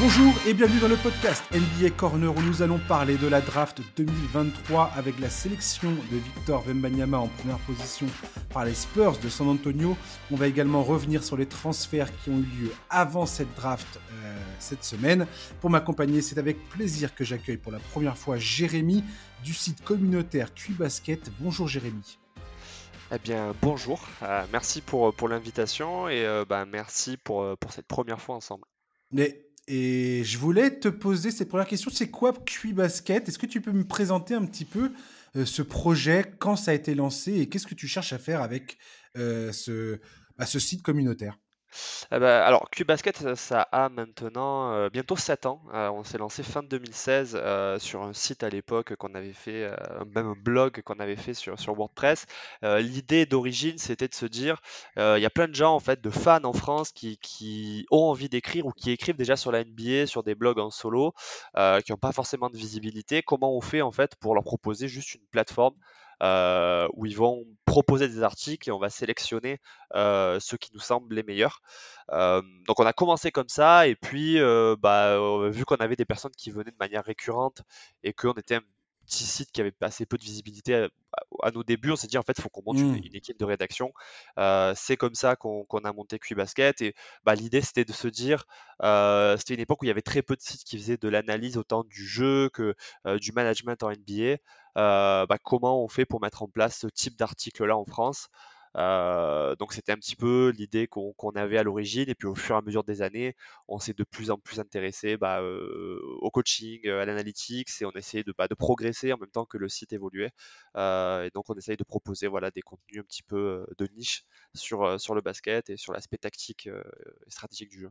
Bonjour et bienvenue dans le podcast NBA Corner où nous allons parler de la draft 2023 avec la sélection de Victor Wembanyama en première position par les Spurs de San Antonio. On va également revenir sur les transferts qui ont eu lieu avant cette draft euh, cette semaine. Pour m'accompagner, c'est avec plaisir que j'accueille pour la première fois Jérémy du site communautaire Basket. Bonjour Jérémy. Eh bien, bonjour. Euh, merci pour, pour l'invitation et euh, bah, merci pour, pour cette première fois ensemble. Mais et je voulais te poser cette première question. C'est quoi QI Basket Est-ce que tu peux me présenter un petit peu euh, ce projet, quand ça a été lancé? Et qu'est-ce que tu cherches à faire avec euh, bah, ce site communautaire? Eh ben, alors, QBasket, ça a maintenant euh, bientôt 7 ans. Euh, on s'est lancé fin 2016 euh, sur un site à l'époque qu'on avait fait, même un blog qu'on avait fait sur, WordPress. l'idée d'origine, c'était de se dire, il y a plein de gens, en fait, de fans en France qui, qui ont envie d'écrire ou qui écrivent déjà sur la NBA, sur des blogs en solo, qui n'ont pas forcément de visibilité. Comment on fait, en fait, pour leur proposer juste une plateforme euh, où ils vont proposer des articles et on va sélectionner euh, ceux qui nous semblent les meilleurs. Euh, donc on a commencé comme ça et puis bah, vu qu'on avait des personnes qui venaient de manière récurrente et qu'on était un petit site qui avait assez peu de visibilité à, nos débuts, on s'est dit en fait il faut qu'on monte une, mmh. équipe de rédaction. c'est comme ça qu'on a monté QBasket et bah, l'idée c'était de se dire c'était une époque où il y avait très peu de sites qui faisaient de l'analyse autant du jeu que du management en NBA. Bah, comment on fait pour mettre en place ce type d'article-là en France? Euh, donc c'était un petit peu l'idée qu'on avait à l'origine. Et puis au fur et à mesure des années, on s'est de plus en plus intéressé bah, euh, au coaching, à l'analytics. Et on essayait de, bah, de progresser en même temps que le site évoluait. et donc on essaye de proposer voilà, des contenus un petit peu de niche sur, sur le basket et sur l'aspect tactique et stratégique du jeu.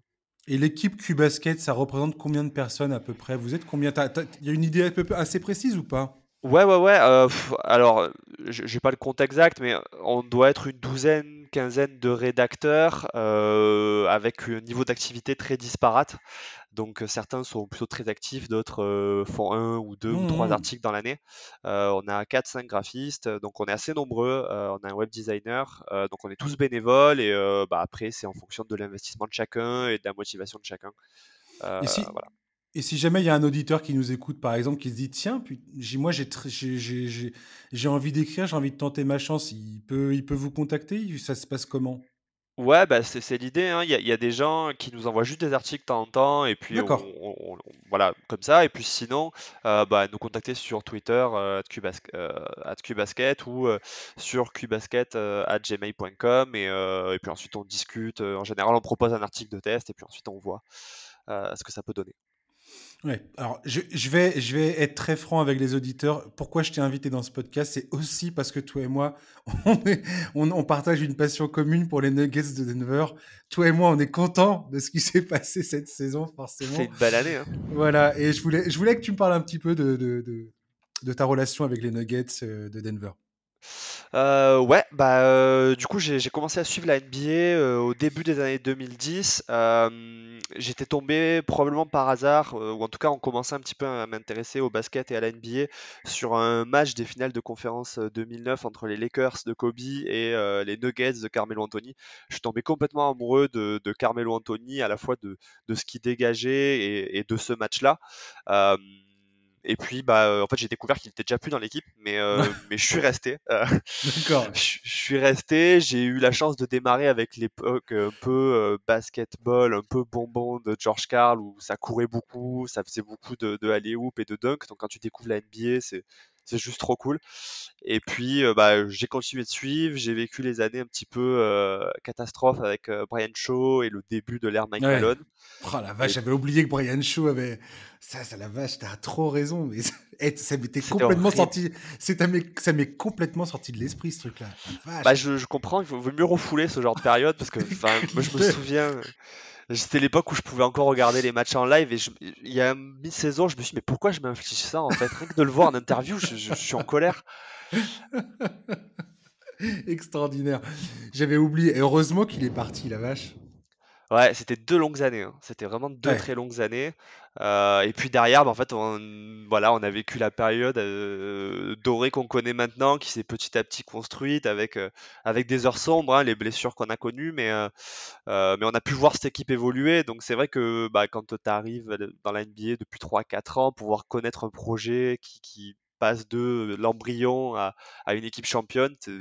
Et l'équipe Q-Basket, ça représente combien de personnes à peu près? Vous êtes combien? Il y a une idée assez précise ou pas? Ouais, ouais, ouais. Euh, alors, j'ai pas le compte exact, mais on doit être une douzaine, quinzaine de rédacteurs euh, avec un niveau d'activité très disparate. Donc, certains sont plutôt très actifs, d'autres euh, font un ou deux ou trois mmh. articles dans l'année. on a quatre, cinq graphistes, donc on est assez nombreux. on a un web designer, donc on est tous bénévoles et bah, après, c'est en fonction de l'investissement de chacun et de la motivation de chacun. voilà. Et si jamais il y a un auditeur qui nous écoute, par exemple, qui se dit Tiens, moi j'ai envie d'écrire, j'ai envie de tenter ma chance, il peut, il peut vous contacter? Ça se passe comment? Ouais, bah c'est c'est l'idée. hein. Il y a, il y a des gens qui nous envoient juste des articles de temps en temps, et puis on, voilà, comme ça. Et puis sinon, euh, bah, nous contacter sur Twitter, euh, @qbasket, euh, ou sur qbasket@gmail.com, et, et puis ensuite on discute. En général, on propose un article de test, et puis ensuite on voit ce que ça peut donner. Ouais, alors je, je, vais, je vais être très franc avec les auditeurs. Pourquoi je t'ai invité dans ce podcast C'est aussi parce que toi et moi, on, est, on, on, partage une passion commune pour les Nuggets de Denver. Toi et moi, on est contents de ce qui s'est passé cette saison, forcément. C'est une belle année. Hein. Voilà, et je voulais, je voulais que tu me parles un petit peu de, de, de, de ta relation avec les Nuggets euh, de Denver. Euh, ouais, bah, euh, du coup, j'ai commencé à suivre la NBA euh, au début des années 2010. j'étais tombé probablement par hasard, ou en tout cas, on commençait un petit peu à m'intéresser au basket et à la NBA sur un match des finales de conférence 2009 entre les Lakers de Kobe et les Nuggets de Carmelo Anthony. Je suis tombé complètement amoureux de, Carmelo Anthony, à la fois de, ce qu'il dégageait et, de ce match-là. Et puis, bah, euh, en fait, j'ai découvert qu'il était déjà plus dans l'équipe, mais, euh, mais je suis resté. Euh, D'accord. Je, suis resté. J'ai eu la chance de démarrer avec l'époque un peu basketball, un peu bonbon de George Carl, où ça courait beaucoup, ça faisait beaucoup de, de alley-oop et de dunk. Donc, quand tu découvres la NBA, c'est c'est juste trop cool. Et puis, bah, j'ai continué de suivre. J'ai vécu les années un petit peu catastrophe avec Brian Shaw et le début de l'ère Mike Malone. Oh la vache, j'avais oublié que Brian Shaw avait. Ça, ça la vache, t'as trop raison. Mais ça m'était complètement sorti. Ça m'est complètement sorti de l'esprit ce truc-là. Bah, je, comprends, il vaut, mieux refouler ce genre de période parce que moi je me souviens. C'était l'époque où je pouvais encore regarder les matchs en live et il y a mi-saison, je me suis dit, mais pourquoi je m'inflige ça en fait? Rien que de le voir en interview, je, suis en colère. Extraordinaire. J'avais oublié. Et heureusement qu'il est parti, la vache. Ouais, c'était 2 longues années, hein. C'était vraiment 2 Ouais. très longues années. Heu et puis derrière, bah, en fait, on voilà, on a vécu la période, heu, dorée qu'on connaît maintenant, qui s'est petit à petit construite avec, heu, avec des heures sombres, hein, les blessures qu'on a connues, mais mais on a pu voir cette équipe évoluer. Donc c'est vrai que, bah, quand tu arrives, dans la NBA depuis 3-4 ans, pouvoir connaître un projet qui qui passe de l'embryon à à une équipe championne, c'est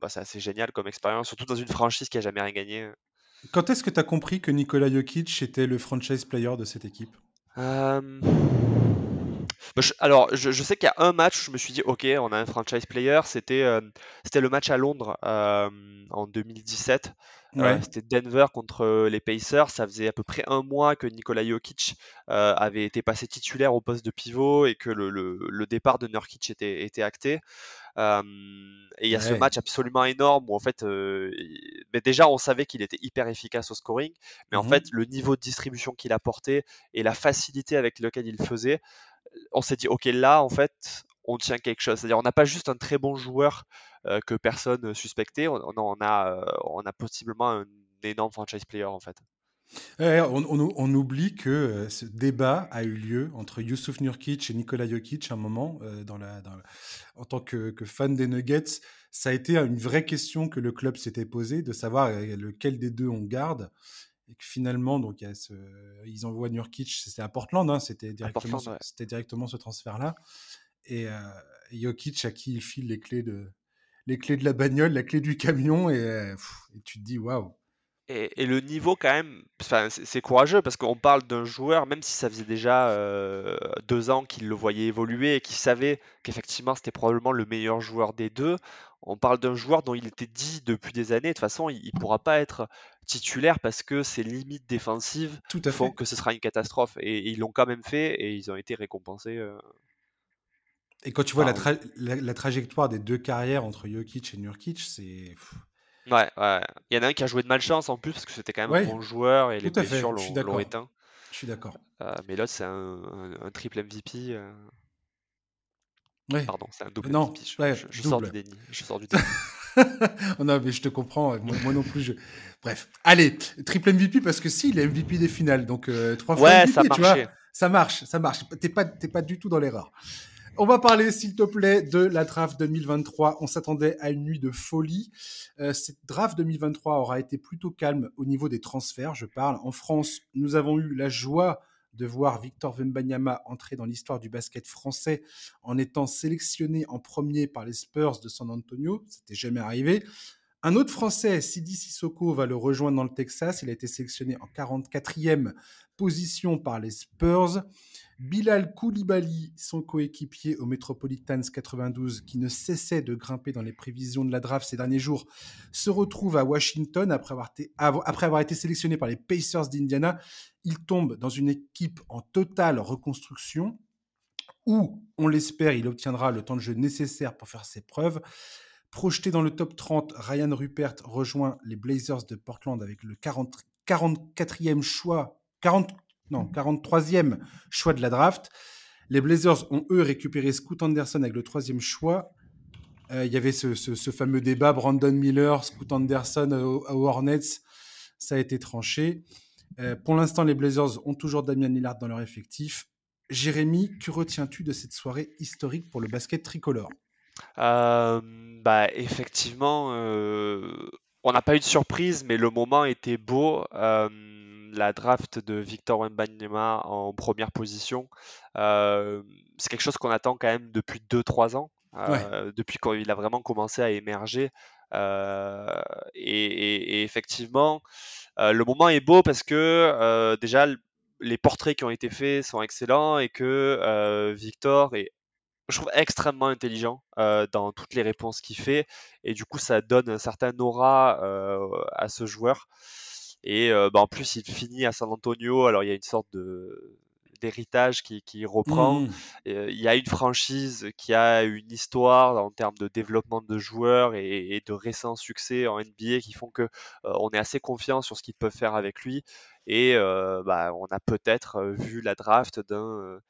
bah, c'est assez génial comme expérience, surtout dans une franchise qui a jamais rien gagné. Quand est-ce que tu as compris que Nikola Jokic était le franchise player de cette équipe? Hem, bah, je alors je je sais qu'il y a un match où je me suis dit: «OK, on a un franchise player», c'était, c'était le match à Londres, hem, en 2017. Heu, Ouais. c'était Denver contre, les Pacers. Ça faisait à peu près un mois que Nikola Jokic, avait été passé titulaire au poste de pivot et que le le le départ de Nurkic était était acté. Et il y a ce match absolument énorme où en fait, beh, déjà on savait qu'il était hyper efficace au scoring, mais en fait Mmh le niveau de distribution qu'il apportait et la facilité avec lequel il faisait, on s'est dit: «OK, là en fait, on tient quelque chose». C'est-à-dire on n'a pas juste un très bon joueur, heu, que personne, suspectait, on on a, heu, on a possiblement un énorme franchise player en fait. On oublie que, ce débat a eu lieu entre Youssouf Nurkic et Nikola Jokic à un moment, en tant que que fan des Nuggets. Ça a été une vraie question que le club s'était posée, de savoir, lequel des 2 on garde et que finalement donc il y a ce ils envoient Nurkic, c'était à Portland, hein, c'était directement Portland, ce ouais. c'était directement ce transfert-là et Jokic à qui il file les clés de les clés de la bagnole, la clé du camion et et tu te dis: «Waouh!» Et et le niveau quand même, c'est courageux parce qu'on parle d'un joueur, même si ça faisait déjà, heu, 2 ans qu'il le voyait évoluer et qu'il savait qu'effectivement c'était probablement le meilleur joueur des 2. On parle d'un joueur dont il était dit depuis des années, de toute façon il il pourra pas être titulaire parce que ses limites défensives Tout à font fait. que ce sera une catastrophe et et ils l'ont quand même fait et ils ont été récompensés, heu, Et quand tu vois la, par tra la, la trajectoire des deux carrières entre Jokic et Nurkic, c'est. ouais, ouais. Il y en a un qui a joué de malchance en plus parce que c'était quand même un bon joueur et les tout blessures l'ont éteint. Je suis d'accord. Heu, mais l'autre c'est un un un triple MVP, heu Ouais. Pardon, c'est un double Non, MVP. Je ouais, je je sors du double. déni, je sors du déni. Oh non, mais je te comprends. Moi, moi non plus. Je... Bref. Allez, triple MVP parce que si, il est MVP des finales. Donc, euh, trois fois Ouais, ça MVP, tu vois. Ça marche, ça marche. T'es pas, t'es pas du tout dans l'erreur. On va parler, s'il te plaît, de la draft 2023. On s'attendait à une nuit de folie. Euh, cette draft 2023 aura été plutôt calme au niveau des transferts. Je parle. En France, nous avons eu la joie de voir Victor Wembanyama entrer dans l'histoire du basket français en étant sélectionné en premier par les Spurs de San Antonio. C'était jamais arrivé. Un autre Français, Sidi Sissoko, va le rejoindre dans le Texas. Il a été sélectionné en 44e position par les Spurs. Bilal Koulibaly, son coéquipier au Metropolitans 92, qui ne cessait de grimper dans les prévisions de la draft ces derniers jours, se retrouve à Washington après avoir été, sélectionné par les Pacers d'Indiana. Il tombe dans une équipe en totale reconstruction où, on l'espère, il obtiendra le temps de jeu nécessaire pour faire ses preuves. Projeté dans le top 30, Ryan Rupert rejoint les Blazers de Portland avec le 40, 44e choix, 40, non, 43e choix de la draft. Les Blazers ont, eux, récupéré Scoot Anderson avec le troisième choix. Euh, il y avait ce, ce, ce, fameux débat Brandon Miller, Scoot Anderson aux Hornets. Ça a été tranché. Euh, pour l'instant, les Blazers ont toujours Damian Lillard dans leur effectif. Jérémy, que retiens-tu de cette soirée historique pour le basket tricolore? Euh, bah, Effectivement, euh, on n'a pas eu de surprise, mais le moment était beau. Euh, la draft de Victor Wembanyama en première position, euh, c'est quelque chose qu'on attend quand même depuis 2-3 ans, ouais. depuis qu'il a vraiment commencé à émerger. Et, et, et, effectivement, le moment est beau parce que déjà les portraits qui ont été faits sont excellents et que Victor est je trouve extrêmement intelligent euh, dans toutes les réponses qu'il fait et du coup ça donne un certain aura euh, à ce joueur et euh, bah, en plus il finit à San Antonio alors il y a une sorte de d'héritage qui, qui reprend mmh, mmh. il y a une franchise qui a une histoire en termes de développement de joueurs et, et de récents succès en NBA qui font que euh, on est assez confiant sur ce qu'ils peuvent faire avec lui et bah, on a peut-être vu la draft d'un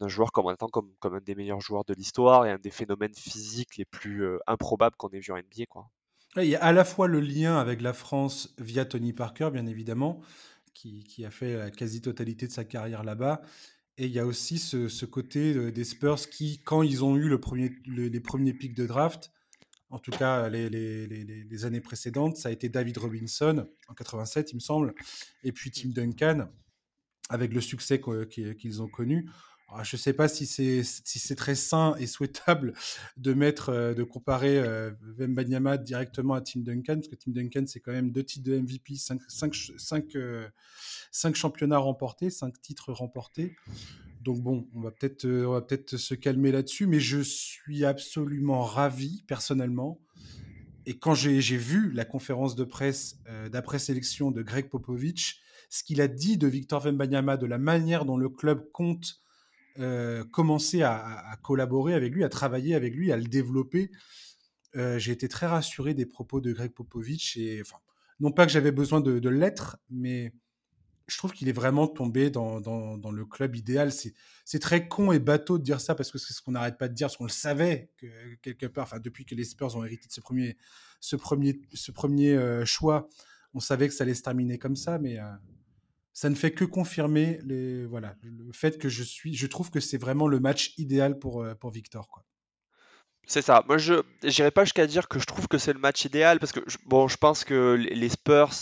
d'un joueur comme comme, comme un des meilleurs joueurs de l'histoire et un des phénomènes physiques les plus euh, improbables qu'on ait vu en NBA. Quoi. Il y a à la fois le lien avec la France via Tony Parker, bien évidemment, qui, a fait la quasi-totalité de sa carrière là-bas. Et il y a aussi ce, côté euh, des Spurs qui, quand ils ont eu les premiers pics de draft, en tout cas les, les- années précédentes, ça a été David Robinson en 87, il me semble, et puis Tim Duncan, avec le succès qu'ils ont connu. Alors, je ne sais pas si c'est si c'est très sain et souhaitable de mettre, euh, de comparer euh, Wembanyama directement à Tim Duncan, parce que Tim Duncan, c'est quand même deux titres de MVP, cinq, cinq, ch- cinq, euh, cinq championnats remportés, cinq titres remportés. Donc bon, on va peut-être euh, on va peut-être se calmer là-dessus, mais je suis absolument ravi personnellement. Et quand j'ai vu la conférence de presse euh, d'après-sélection de Greg Popovich, ce qu'il a dit de Victor Wembanyama, de la manière dont le club compte euh, commencer à, collaborer avec lui, à travailler avec lui, à le développer, euh, j'ai été très rassuré des propos de Greg Popovich. Et, non pas que j'avais besoin de, de l'être, mais je trouve qu'il est vraiment tombé dans, le club idéal. C'est, très con et bateau de dire ça parce que c'est ce qu'on n'arrête pas de dire, parce qu'on le savait que, quelque part, enfin, depuis que les Spurs ont hérité de ce premier, ce premier, ce premier euh, choix, on savait que ça allait se terminer comme ça, mais ça ne fait que confirmer les, voilà, le fait que je suis, je trouve que c'est vraiment le match idéal pour, euh, pour Victor. Quoi. C'est ça. Moi, je n'irai pas jusqu'à dire que je trouve que c'est le match idéal parce que je- bon, je pense que les Spurs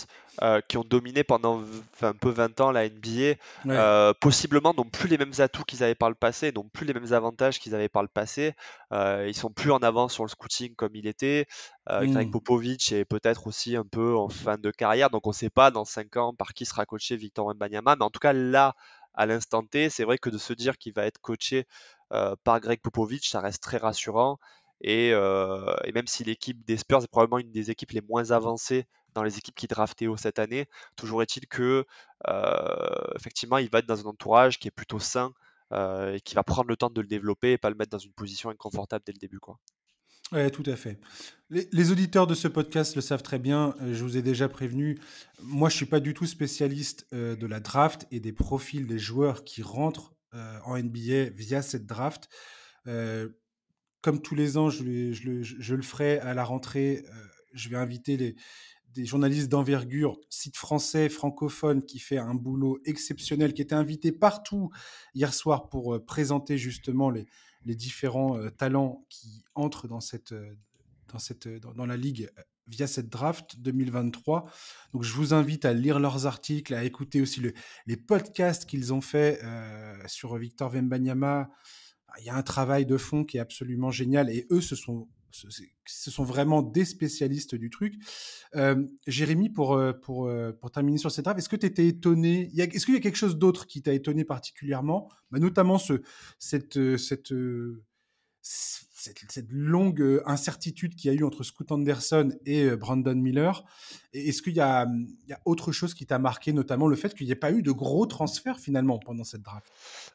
euh, qui ont dominé pendant un peu 20 ans la NBA, Ouais. euh, possiblement n'ont plus les mêmes atouts qu'ils avaient par le passé, n'ont plus les mêmes avantages qu'ils avaient par le passé. Euh, ils sont plus en avance sur le scouting comme il était. Euh, Greg Mm. Popovich est peut-être aussi un peu en fin de carrière, donc on ne sait pas dans 5 ans par qui sera coaché Victor Wembanyama, mais en tout cas là, à l'instant T, c'est vrai que de se dire qu'il va être coaché euh, par Greg Popovich, ça reste très rassurant. Et, euh, et même si l'équipe des Spurs est probablement une des équipes les moins avancées dans les équipes qui draftaient haut cette année, toujours est-il que euh, effectivement il va être dans un entourage qui est plutôt sain euh, et qui va prendre le temps de le développer et pas le mettre dans une position inconfortable dès le début. Quoi. Ouais, tout à fait. Les, auditeurs de ce podcast le savent très bien, euh, je vous ai déjà prévenu. Moi, je suis pas du tout spécialiste de la draft et des profils des joueurs qui rentrent en NBA via cette draft. Comme tous les ans, je, le- je le- ferai à la rentrée. je vais inviter les, des journalistes d'envergure, site français, francophone, qui fait un boulot exceptionnel, qui était invité partout hier soir pour euh, présenter justement les, différents euh, talents qui entrent dans, cette, euh, dans, cette, dans, la ligue via cette draft 2023. Donc je vous invite à lire leurs articles, à écouter aussi le- les podcasts qu'ils ont fait sur Victor Wembanyama. Il y a un travail de fond qui est absolument génial et eux, ce sont, ce sont vraiment des spécialistes du truc. Euh, Jérémy, pour, euh, pour, euh, pour terminer sur cette draft, est-ce que tu étais étonné Est-ce qu'il y a quelque chose d'autre qui t'a étonné particulièrement? Bah, Notamment ce, cette, cette, cette, cette longue euh, incertitude qu'il y a eu entre Scoot Anderson et euh, Brandon Miller. Est-ce qu'il y a, hum, y a autre chose qui t'a marqué, notamment le fait qu'il n'y ait pas eu de gros transferts finalement pendant cette draft?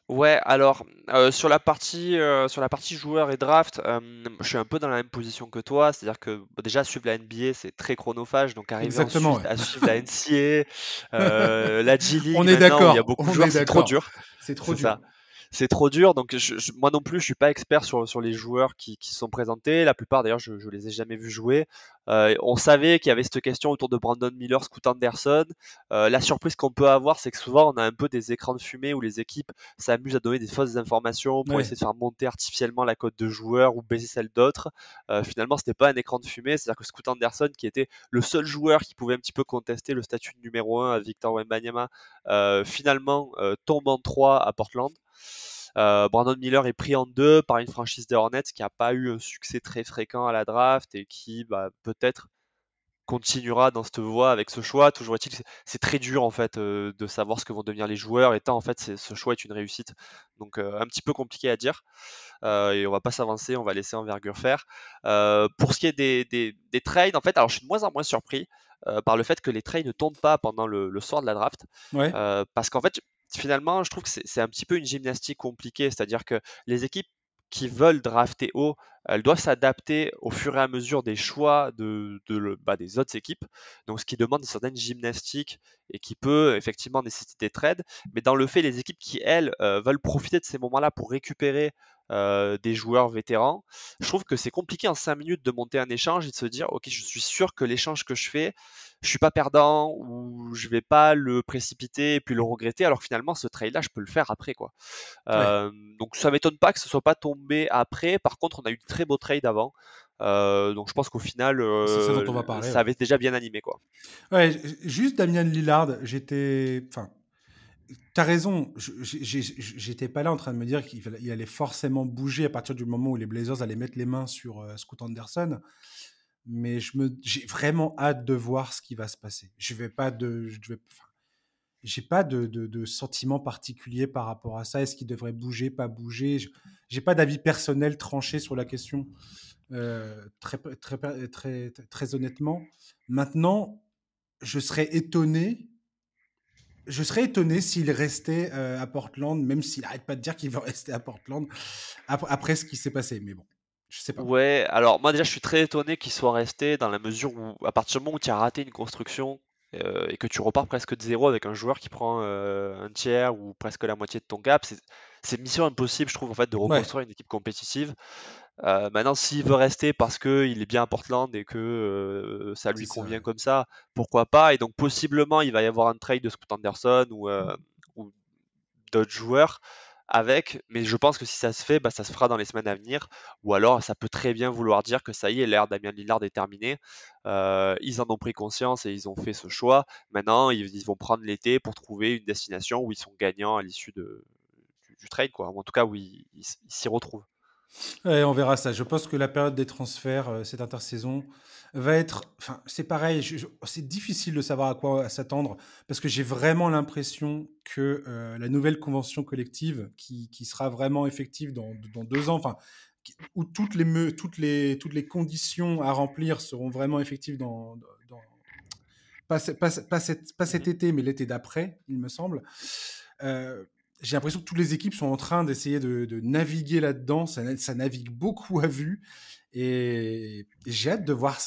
Ouais, alors euh, sur la partie euh, sur la partie joueur et draft, euh, je suis un peu dans la même position que toi, c'est-à-dire que bon, déjà suivre la NBA c'est très chronophage, donc arriver Exactement, ensuite ouais. à suivre la euh, la G League On est il y a beaucoup de joueurs, est c'est trop dur, C'est trop c'est ça. C'est trop dur, donc je- je- moi non plus, je suis pas expert sur, sur les joueurs qui, qui se sont présentés. La plupart, d'ailleurs, je, je les ai jamais vus jouer. Euh, on savait qu'il y avait cette question autour de Brandon Miller, Scoot Anderson. Euh, la surprise qu'on peut avoir, c'est que souvent, on a un peu des écrans de fumée où les équipes s'amusent à donner des fausses informations pour Ouais. essayer de faire monter artificiellement la cote de joueurs ou baisser celle d'autres. Euh, finalement, c'était pas un écran de fumée, c'est-à-dire que Scoot Anderson, qui était le seul joueur qui pouvait un petit peu contester le statut de numéro 1 à Victor Wembanyama, euh, finalement tombe en 3 à Portland. Euh, Brandon Miller est pris en deux par une franchise des Hornets qui n'a pas eu un succès très fréquent à la draft et qui bah, peut-être continuera dans cette voie avec ce choix. Toujours est-il c'est- très dur en fait euh, de savoir ce que vont devenir les joueurs et tant en fait ce choix est une réussite. Donc euh, un petit peu compliqué à dire euh, et on va pas s'avancer, on va laisser envergure faire. Pour ce qui est des, des- des trades, en fait, alors je suis de moins en moins surpris par le fait que les trades ne tombent pas pendant le, le soir de la draft Ouais. parce qu'en fait finalement je trouve que c'est un petit peu une gymnastique compliquée, c'est-à-dire que les équipes qui veulent drafter haut, elles doivent s'adapter au fur et à mesure des choix de, bah, des autres équipes. Donc, ce qui demande une certaine gymnastique et qui peut effectivement nécessiter des trades. Mais dans le fait, les équipes qui, elles, euh, veulent profiter de ces moments-là pour récupérer des joueurs vétérans. Je trouve que c'est compliqué en 5 minutes de monter un échange et de se dire, ok, je suis sûr que l'échange que je fais, je suis pas perdant ou je vais pas le précipiter et puis le regretter, alors que finalement ce trade-là, je peux le faire après quoi. donc ça m'étonne pas que ce soit pas tombé après. Par contre, on a eu de très beaux trades avant. donc je pense qu'au final, ça, avait déjà bien animé quoi. Ouais, juste Damien Lillard, j'étais, enfin, T'as raison, j'étais pas là en train de me dire qu'il allait forcément bouger à partir du moment où les Blazers allaient mettre les mains sur euh, Scott Anderson, mais j'ai vraiment hâte de voir ce qui va se passer. Je vais pas de, je vais, j'ai pas de, de, sentiment particulier par rapport à ça. Est-ce qu'il devrait bouger, pas bouger? J'ai pas d'avis personnel tranché sur la question, euh, très, très, très, très, très honnêtement. Maintenant, je serais étonné je serais étonné s'il restait euh, à Portland, même s'il n'arrête pas de dire qu'il veut rester à Portland après, ce qui s'est passé. Mais bon, je sais pas. Ouais, alors moi déjà, je suis très étonné qu'il soit resté dans la mesure où, à partir du moment où tu as raté une construction euh, et que tu repars presque de zéro avec un joueur qui prend euh, un tiers ou presque la moitié de ton cap, c'est mission impossible, je trouve, en fait, de reconstruire une équipe compétitive. Euh, maintenant, s'il veut rester parce qu'il est bien à Portland et que euh, ça lui convient comme ça, pourquoi pas? Et donc, possiblement, il va y avoir un trade de Scott Anderson ou, euh, ou d'autres joueurs avec, mais je pense que si ça se fait, bah, ça se fera dans les semaines à venir, ou alors ça peut très bien vouloir dire que ça y est, l'ère Damien Lillard est terminée. ils en ont pris conscience et ils ont fait ce choix. Maintenant, ils, vont prendre l'été pour trouver une destination où ils sont gagnants à l'issue du, trade, quoi, ou en tout cas où ils s'y retrouvent on verra ça. Je pense que la période des transferts, euh, cette intersaison, va être. Enfin, c'est pareil. c'est difficile de savoir à quoi s'attendre parce que j'ai vraiment l'impression que euh, la nouvelle convention collective, qui, sera vraiment effective dans, deux ans, enfin, où toutes les, toutes, les, toutes les conditions à remplir seront vraiment effectives dans. pas, cet, été, mais l'été d'après, il me semble. Euh, j'ai l'impression que toutes les équipes sont en train d'essayer de, naviguer là-dedans. Ça, ça, navigue beaucoup à vue. Et j'ai hâte de voir.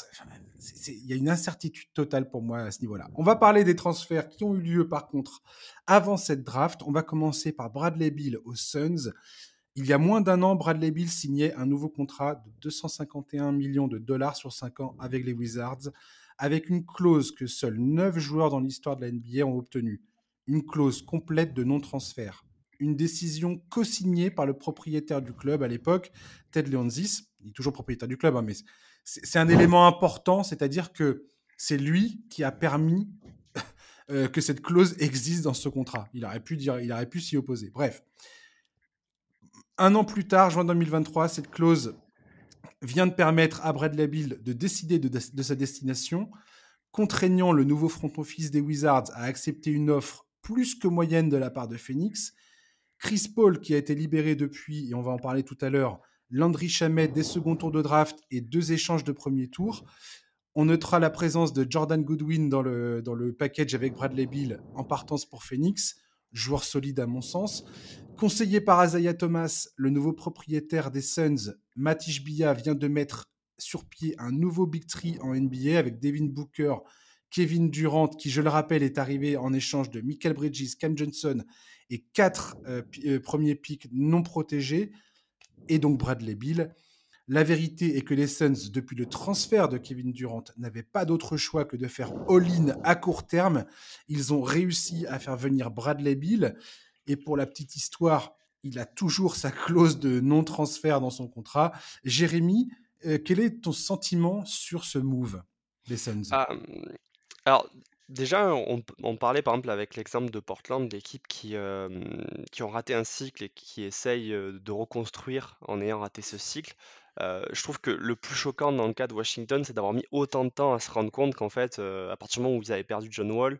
Il y a une incertitude totale pour moi à ce niveau-là. On va parler des transferts qui ont eu lieu par contre avant cette draft. On va commencer par Bradley Bill aux Suns. Il y a moins d'un an, Bradley Bill signait un nouveau contrat de 251 millions de dollars sur 5 ans avec les Wizards, avec une clause que seuls 9 joueurs dans l'histoire de la NBA ont obtenue. Une clause complète de non-transfert une décision co-signée par le propriétaire du club à l'époque, Ted Leonsis. Il est toujours propriétaire du club, hein, mais c'est un élément important, c'est-à-dire que c'est lui qui a permis euh, que cette clause existe dans ce contrat. Il aurait pu dire, il aurait pu s'y opposer. Bref, un an plus tard, juin 2023, cette clause vient de permettre à Bradley Bill de décider de, de sa destination, contraignant le nouveau front office des Wizards à accepter une offre plus que moyenne de la part de Phoenix Chris Paul, qui a été libéré depuis, et on va en parler tout à l'heure, Landry Chamet des seconds tours de draft et deux échanges de premier tour. On notera la présence de Jordan Goodwin dans le, dans package avec Bradley Bill en partance pour Phoenix, joueur solide à mon sens. Conseillé par Isaiah Thomas, le nouveau propriétaire des Suns, Matish Bia vient de mettre sur pied un nouveau Big Tree en NBA avec Devin Booker, Kevin Durant, qui, je le rappelle, est arrivé en échange de Michael Bridges, Cam Johnson et quatre euh, euh, premiers pics non protégés, et donc Bradley Bill. La vérité est que les Suns, depuis le transfert de Kevin Durant, n'avaient pas d'autre choix que de faire all-in à court terme. Ils ont réussi à faire venir Bradley Bill. Et pour la petite histoire, il a toujours sa clause de non-transfert dans son contrat. Jérémy, euh, quel est ton sentiment sur ce move des Suns? Ah, Alors, Déjà, on, parlait par exemple avec l'exemple de Portland, d'équipes qui, qui ont raté un cycle et qui essayent de reconstruire en ayant raté ce cycle. je trouve que le plus choquant dans le cas de Washington, c'est d'avoir mis autant de temps à se rendre compte qu'en fait, à partir du moment où ils avaient perdu John Wall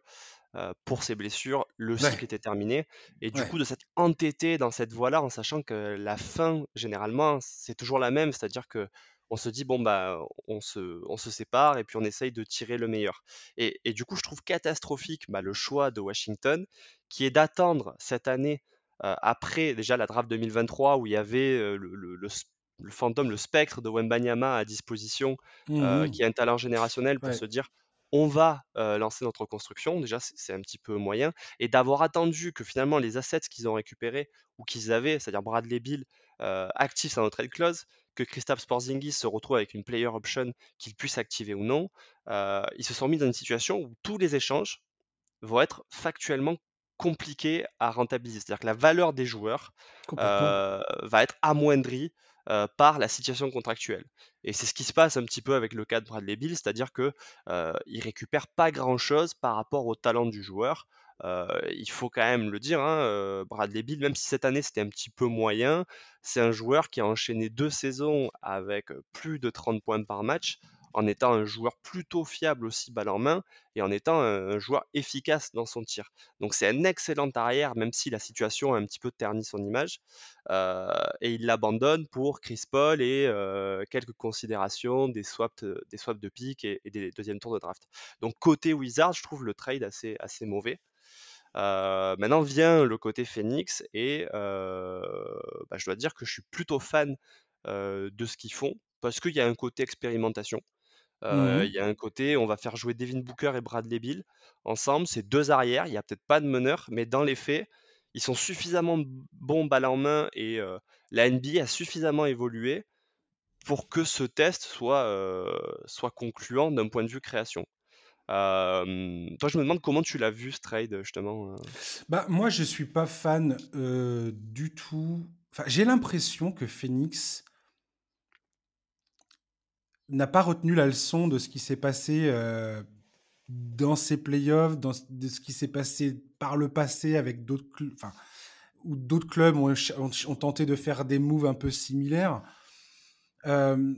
pour ses blessures, le cycle était terminé. Et du coup, de s'être entêté dans cette voie-là, en sachant que la fin, généralement, c'est toujours la même, c'est-à-dire que on se dit bon bah on se, on se sépare et puis on essaye de tirer le meilleur. Et, du coup, je trouve catastrophique bah, le choix de Washington, qui est d'attendre cette année après déjà la draft 2023 où il y avait le, le, fantôme, le spectre de Wembanyama à disposition, mmh qui est un talent générationnel pour se dire on va lancer notre construction, déjà c'est un petit peu moyen, et d'avoir attendu que finalement les assets qu'ils ont récupérés ou qu'ils avaient, c'est-à-dire Bradley Bill, actif sa no-trade clause, que Kristaps Porzingis se retrouve avec une player option qu'il puisse activer ou non, ils se sont mis dans une situation où tous les échanges vont être factuellement compliqués à rentabiliser. C'est-à-dire que la valeur des joueurs va être amoindrie par la situation contractuelle. Et c'est ce qui se passe un petit peu avec le cas de Bradley Bill, c'est-à-dire qu'il euh, il récupère pas grand-chose par rapport au talent du joueur. Il faut quand même le dire, hein, Bradley Bill, même si cette année c'était un petit peu moyen, c'est un joueur qui a enchaîné deux saisons avec plus de 30 points par match en étant un joueur plutôt fiable aussi balle en main et en étant un, joueur efficace dans son tir. Donc c'est un excellent arrière, même si la situation a un petit peu terni son image. Et il l'abandonne pour Chris Paul et quelques considérations des swaps, de pique et, des deuxièmes tours de draft. Donc côté Wizard, je trouve le trade assez mauvais. Euh, maintenant vient le côté Phoenix et bah, je dois dire que je suis plutôt fan de ce qu'ils font parce qu'il y a un côté expérimentation. Mmh il y a un côté, on va faire jouer Devin Booker et Bradley Bill ensemble, c'est deux arrières, il n'y a peut-être pas de meneur, mais dans les faits, ils sont suffisamment bons balle en main et la NBA a suffisamment évolué pour que ce test soit, soit concluant d'un point de vue création. Toi, je me demande comment tu l'as vu ce trade justement. Bah moi, je suis pas fan du tout. Enfin, j'ai l'impression que Phoenix n'a pas retenu la leçon de ce qui s'est passé euh, dans ces playoffs, dans, de ce qui s'est passé par le passé avec d'autres enfin, où d'autres clubs ont, tenté de faire des moves un peu similaires. Euh,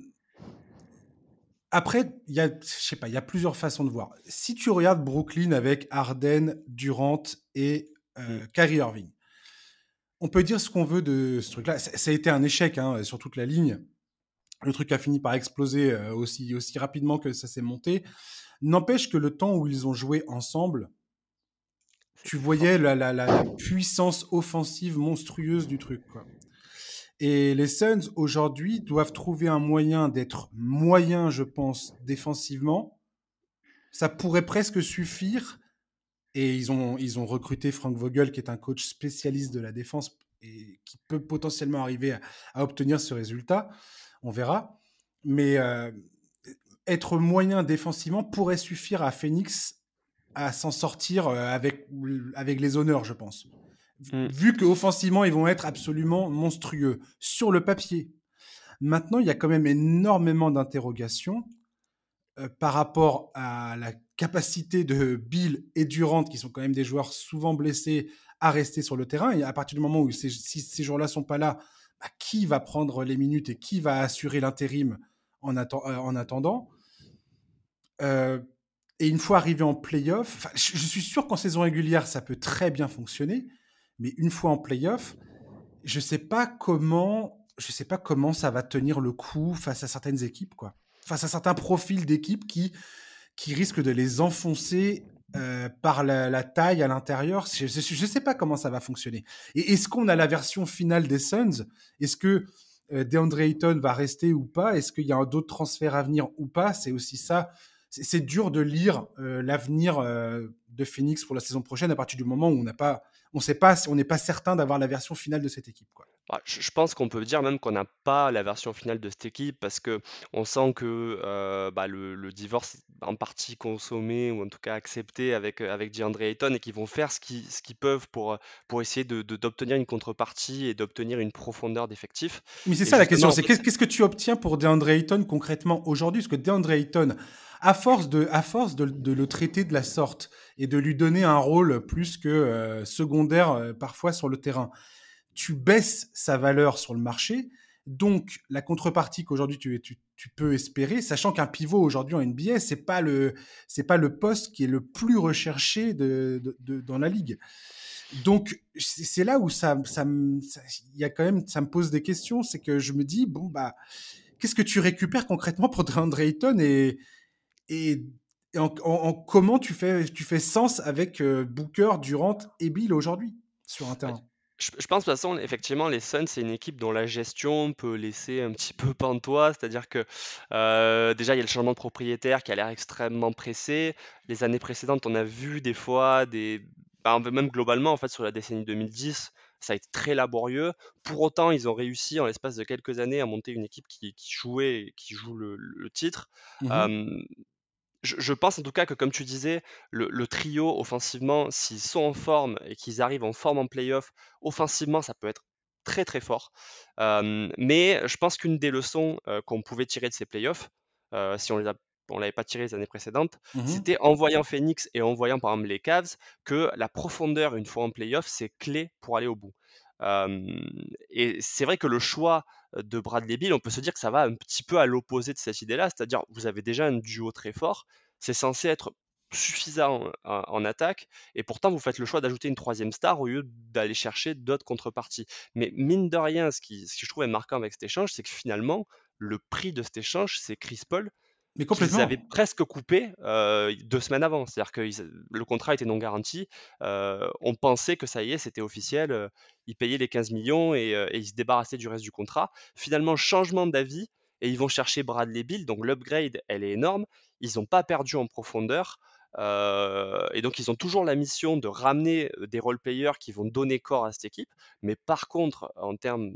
après, il y a, je sais pas, il y a plusieurs façons de voir. Si tu regardes Brooklyn avec Harden, Durant et euh, mm. Kyrie Irving, on peut dire ce qu'on veut de ce truc-là. Ça a été un échec hein, sur toute la ligne le truc a fini par exploser euh, aussi, aussi rapidement que ça s'est monté. N'empêche que le temps où ils ont joué ensemble, tu voyais la, puissance offensive monstrueuse du truc. Et les Suns, aujourd'hui, doivent trouver un moyen d'être moyen, je pense, défensivement. Ça pourrait presque suffire. Et ils ont, ils ont recruté Frank Vogel, qui est un coach spécialiste de la défense et qui peut potentiellement arriver à obtenir ce résultat on verra. Mais euh, être moyen défensivement pourrait suffire à Phoenix à s'en sortir euh, avec, avec les honneurs, je pense. Mm. Vu qu'offensivement, ils vont être absolument monstrueux sur le papier. Maintenant, il y a quand même énormément d'interrogations euh, par rapport à la capacité de Bill et Durant, qui sont quand même des joueurs souvent blessés, à rester sur le terrain. Et à partir du moment où ces, joueurs-là sont pas là, bah, qui va prendre les minutes et qui va assurer l'intérim en, euh, en, attendant? Euh, et une fois arrivé en playoff, je, je suis sûr qu'en saison régulière, ça peut très bien fonctionner, mais une fois en playoff, je sais pas comment, je sais pas comment ça va tenir le coup face à certaines équipes, quoi. Face à certains profils d'équipes qui, qui risquent de les enfoncer euh, par la, taille à l'intérieur. Je ne sais pas comment ça va fonctionner. Et est-ce qu'on a la version finale des Suns? Est-ce que euh, DeAndre Ayton va rester ou pas? Est-ce qu'il y a d'autres transferts à venir ou pas? C'est aussi ça. C'est dur de lire euh, l'avenir de Phoenix pour la saison prochaine à partir du moment où on n'a pas, on n'est pas certain d'avoir la version finale de cette équipe. Bah, je pense qu'on peut dire même qu'on n'a pas la version finale de cette équipe parce que on sent que euh, bah, le, divorce est en partie consommé ou en tout cas accepté avec, euh, avec DeAndre Ayton et qu'ils vont faire ce qu'ils ce qu'ils peuvent pour, pour essayer de, d'obtenir une contrepartie et d'obtenir une profondeur d'effectif. Mais c'est ça la question, c'est qu'est-ce que tu obtiens pour DeAndre Ayton concrètement aujourd'hui? Parce que DeAndre Ayton, à force, de, à force de, le traiter de la sorte et de lui donner un rôle plus que euh, secondaire parfois sur le terrain, tu baisses sa valeur sur le marché. Donc, la contrepartie qu'aujourd'hui tu, peux espérer, sachant qu'un pivot aujourd'hui en NBA, c'est pas le pas le poste qui est le plus recherché dans la ligue. Donc, c'est là où ça, ça, y a quand même, ça me pose des questions. C'est que je me dis, bon, bah, qu'est-ce que tu récupères concrètement pour DeAndre Ayton et, et, en, comment tu fais, tu fais sens avec euh, Booker, Durant et Bill aujourd'hui sur un terrain? Je, pense de toute façon, effectivement, les Suns, c'est une équipe dont la gestion peut laisser un petit peu pantois. C'est-à-dire que euh, déjà, il y a le changement de propriétaire qui a l'air extrêmement pressé. Les années précédentes, on a vu des fois des. Bah, même globalement, en fait, sur la décennie 2010, ça a été très laborieux. Pour autant, ils ont réussi en l'espace de quelques années à monter une équipe qui, jouait, qui joue le, titre. Mmh je, pense en tout cas que, comme tu disais, le, trio offensivement, s'ils sont en forme et qu'ils arrivent en forme en playoff, offensivement, ça peut être très très fort. mais je pense qu'une des leçons qu'on pouvait tirer de ces playoffs, si on les on l'avait pas tiré les années précédentes, mmh c'était en voyant Phoenix et en voyant par exemple les Cavs que la profondeur une fois en playoff, c'est clé pour aller au bout. Et c'est vrai que le choix de Bradley Bill, on peut se dire que ça va un petit peu à l'opposé de cette idée-là, c'est-à-dire vous avez déjà un duo très fort, c'est censé être suffisant en, attaque, et pourtant vous faites le choix d'ajouter une troisième star au lieu d'aller chercher d'autres contreparties. Mais mine de rien, ce qui, qui je trouve marquant avec cet échange, c'est que finalement, le prix de cet échange, c'est Chris Paul, mais qu'ils avaient presque coupé deux semaines avant. C'est-à-dire que le contrat était non garanti. on pensait que ça y est, c'était officiel. ils payaient les 15 millions et, ils se débarrassaient du reste du contrat. Finalement, changement d'avis et ils vont chercher Bradley Bill. Donc l'upgrade, elle est énorme. Ils n'ont pas perdu en profondeur. et donc, ils ont toujours la mission de ramener des role-players qui vont donner corps à cette équipe. Mais par contre, en termes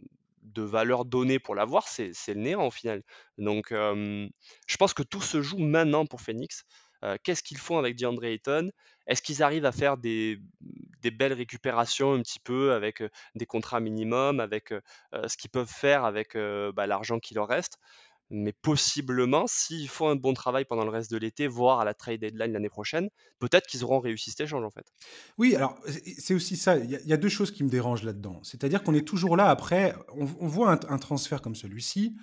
de valeur donnée pour l'avoir, c'est le néant au final. Donc, je pense que tout se joue maintenant pour Phoenix. Qu'est-ce qu'ils font avec DeAndre Ayton? Est-ce qu'ils arrivent à faire des, belles récupérations un petit peu avec des contrats minimum, avec ce qu'ils peuvent faire avec bah, l'argent qui leur reste? Mais possiblement, s'ils font un bon travail pendant le reste de l'été, voire à la trade deadline l'année prochaine, peut-être qu'ils auront réussi cet échange en fait. Oui, alors c'est aussi ça. Il y, a deux choses qui me dérangent là-dedans. C'est-à-dire qu'on est toujours là après. On, voit un, transfert comme celui-ci.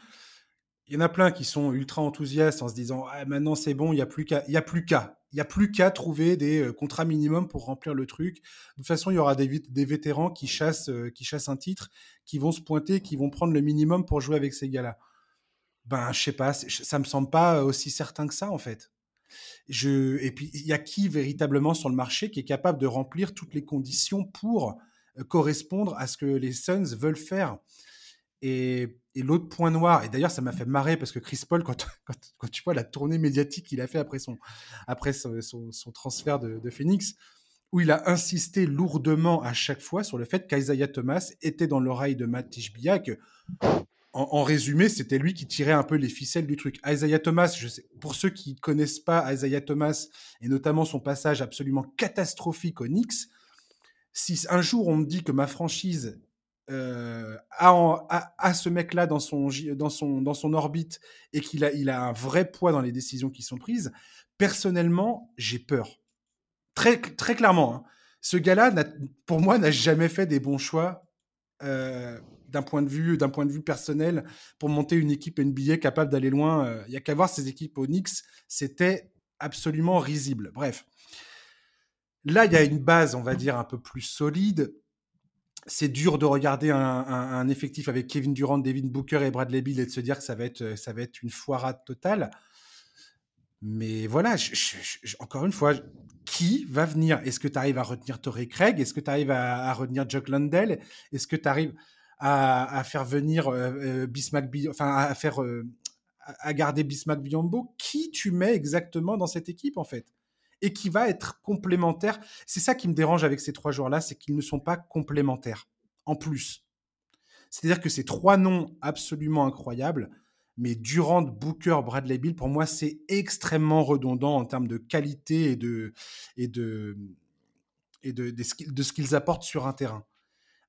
Il y en a plein qui sont ultra enthousiastes en se disant ah, maintenant c'est bon, il n'y a plus qu'à, il y a plus qu'à, trouver des euh, contrats minimums pour remplir le truc. De toute façon, il y aura des, des vétérans qui chassent, euh, qui chassent un titre, qui vont se pointer, qui vont prendre le minimum pour jouer avec ces gars-là ben, je sais pas, ça me semble pas aussi certain que ça, en fait. Je, et puis, il y a qui véritablement sur le marché qui est capable de remplir toutes les conditions pour correspondre à ce que les Suns veulent faire? Et, et l'autre point noir, et d'ailleurs, ça m'a fait marrer parce que Chris Paul, quand, quand, tu vois la tournée médiatique qu'il a fait après son, après son, son, transfert de, Phoenix, où il a insisté lourdement à chaque fois sur le fait qu'Isaiah Thomas était dans l'oreille de Matt Tishbia, en, résumé, c'était lui qui tirait un peu les ficelles du truc. Isaiah Thomas, je sais, pour ceux qui connaissent pas Isaiah Thomas, et notamment son passage absolument catastrophique au Knicks, si un jour on me dit que ma franchise euh, a, ce mec-là dans son, dans, son, dans son orbite et qu'il a, il a un vrai poids dans les décisions qui sont prises, personnellement, j'ai peur. Très, très clairement. Hein. Ce gars-là, pour moi, n'a jamais fait des bons choix euh, d'un point de vue d'un point de vue personnel pour monter une équipe NBA capable d'aller loin. Il euh, y a qu'à voir ces équipes au Knicks, c'était absolument risible. Bref, là il y a une base, on va dire un peu plus solide. C'est dur de regarder un, effectif avec Kevin Durant, David Booker et Bradley Bill et de se dire que ça va être ça va être une foirade totale. Mais voilà, encore une fois, qui va venir? Est-ce que tu arrives à retenir Torrey Craig? Est-ce que tu arrives à, retenir Jock Lundell? Est-ce que tu arrives à, faire venir euh, euh, enfin à faire euh, à garder Bismack Biombo, qui tu mets exactement dans cette équipe en fait? Et qui va être complémentaire? C'est ça qui me dérange avec ces trois joueurs-là, c'est qu'ils ne sont pas complémentaires. En plus, c'est-à-dire que ces trois noms absolument incroyables, mais Durant, Booker, Bradley Bill, pour moi, c'est extrêmement redondant en termes de qualité et de et de et de, de ce qu'ils apportent sur un terrain.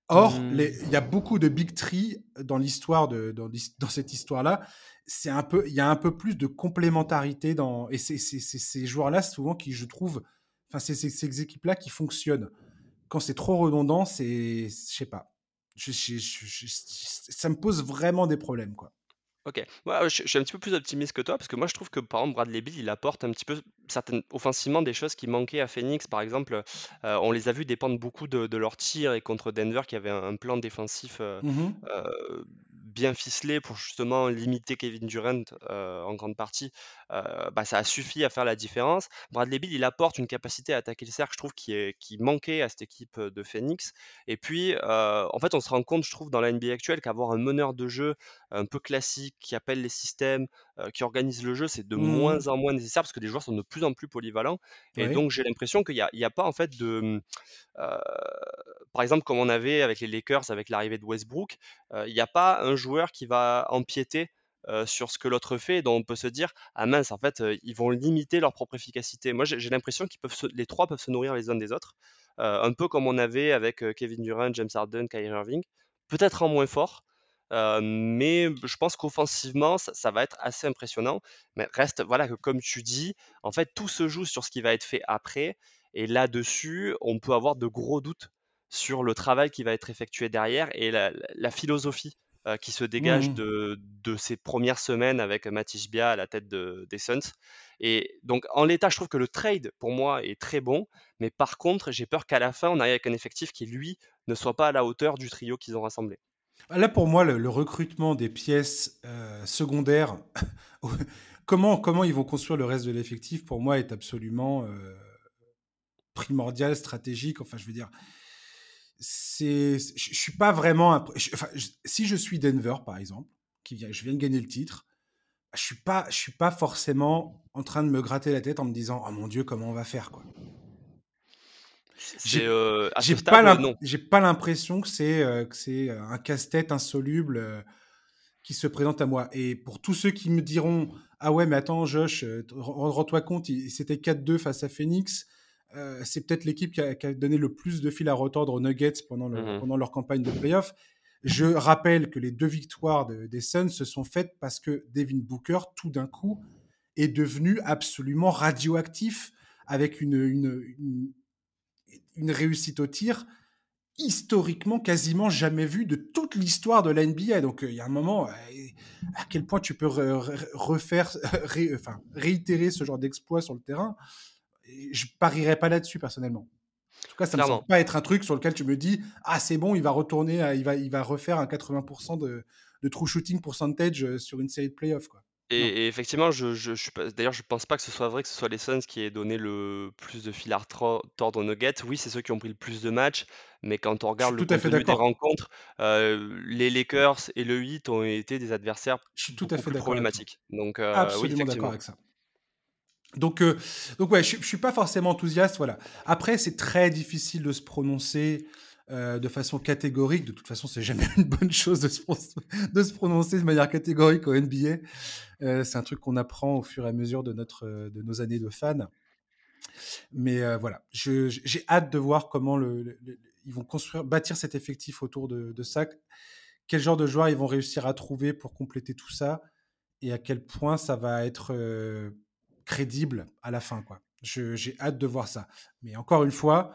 Or, mmh. il y a beaucoup de big tree dans l'histoire de dans, dans cette histoire-là. C'est un peu, il y a un peu plus de complémentarité dans et c'est ces joueurs-là souvent qui, je trouve, enfin c'est ces équipes-là qui fonctionnent. Quand c'est trop redondant, c'est, je sais pas, je, ça me pose vraiment des problèmes, quoi. OK. Moi, je suis un petit peu plus optimiste que toi parce que moi, je trouve que, par exemple, Bradley Beal, il apporte un petit peu certaines offensivement des choses qui manquaient à Phoenix. Par exemple, euh, on les a vus dépendre beaucoup de de leurs tirs et contre Denver qui avait un plan défensif, euh, mmh euh, bien ficelé pour justement limiter Kevin Durant en grande partie, bah, ça a suffi à faire la différence. Bradley Beal, il apporte une capacité à attaquer le cercle, je trouve, qui, est, qui manquait à cette équipe de Phoenix. Et puis, en fait, on se rend compte, je trouve, dans la NBA actuelle, qu'avoir un meneur de jeu un peu classique, qui appelle les systèmes, qui organise le jeu, c'est de Mmh moins en moins nécessaire parce que les joueurs sont de plus en plus polyvalents. Et donc, j'ai l'impression qu'il n'y a, a, pas en fait de. Par exemple, comme on avait avec les Lakers, avec l'arrivée de Westbrook, il n'y a pas un joueur qui va empiéter sur ce que l'autre fait, dont on peut se dire ah mince, en fait, ils vont limiter leur propre efficacité. Moi, j'ai l'impression qu'ils peuvent, les trois peuvent se nourrir les uns des autres, un peu comme on avait avec Kevin Durant, James Harden, Kyrie Irving, peut-être en moins fort. mais je pense qu'offensivement, ça, ça, va être assez impressionnant. Mais reste, voilà, que comme tu dis, en fait, tout se joue sur ce qui va être fait après. Et là-dessus, on peut avoir de gros doutes sur le travail qui va être effectué derrière et la, la philosophie euh, qui se dégage Mmh de, de, ces premières semaines avec Matisse Bia à la tête de, des Suns. Et donc, en l'état, je trouve que le trade, pour moi, est très bon. Mais par contre, j'ai peur qu'à la fin, on arrive avec un effectif qui, lui, ne soit pas à la hauteur du trio qu'ils ont rassemblé. Là, pour moi, le, le recrutement des pièces euh, secondaires, comment, comment ils vont construire le reste de l'effectif, pour moi, est absolument euh, primordial, stratégique. Enfin, je veux dire, c'est, je suis pas vraiment. Enfin, si je suis Denver, par exemple, qui vient, je viens de gagner le titre, je suis pas, je suis pas forcément en train de me gratter la tête en me disant, oh mon dieu, comment on va faire, quoi. J'ai euh, pas l'impression que c'est euh, que c'est un casse-tête insoluble euh, qui se présente à moi. Et pour tous ceux qui me diront ah ouais mais attends Josh, rends-toi compte, c'était 4-2 face à Phoenix. C'est peut-être l'équipe qui, qui, a donné le plus de fil à retordre aux Nuggets pendant, le, mmh. pendant leur campagne de playoff. Je rappelle que les deux victoires de, des Suns se sont faites parce que Devin Booker, tout d'un coup, est devenu absolument radioactif avec une, une, une, une réussite au tir historiquement quasiment jamais vue de toute l'histoire de la NBA. Donc il y a un moment, à quel point tu peux refaire, ré, enfin, réitérer ce genre d'exploit sur le terrain. Je parierais pas là-dessus personnellement. En tout cas, ça ne semble pas être un truc sur lequel tu me dis ah c'est bon, il va retourner, il va, il va refaire un 80% de, de true shooting percentage sur une série de playoffs quoi. Et, et, effectivement, je, je, je d'ailleurs, je pense pas que ce soit vrai que ce soit les Suns qui aient donné le plus de fil à retordre aux Nuggets. Oui, c'est ceux qui ont pris le plus de matchs, mais quand on regarde le contenu des rencontres, euh, les Lakers et le Heat ont été des adversaires je suis tout à fait plus problématiques. Donc, euh, absolument oui, d'accord avec ça. Donc, euh, donc ouais, je, je suis pas forcément enthousiaste, voilà. Après, c'est très difficile de se prononcer. Euh, de façon catégorique. De toute façon, c'est jamais une bonne chose de se, de se, prononcer de manière catégorique au NBA. Euh, c'est un truc qu'on apprend au fur et à mesure de, notre, de nos années de fans. Mais euh, voilà, j'ai hâte de voir comment le, le, ils vont construire, bâtir cet effectif autour de, de ça. Quel genre de joueurs ils vont réussir à trouver pour compléter tout ça? Et à quel point ça va être euh, crédible à la fin. J'ai hâte de voir ça. Mais encore une fois,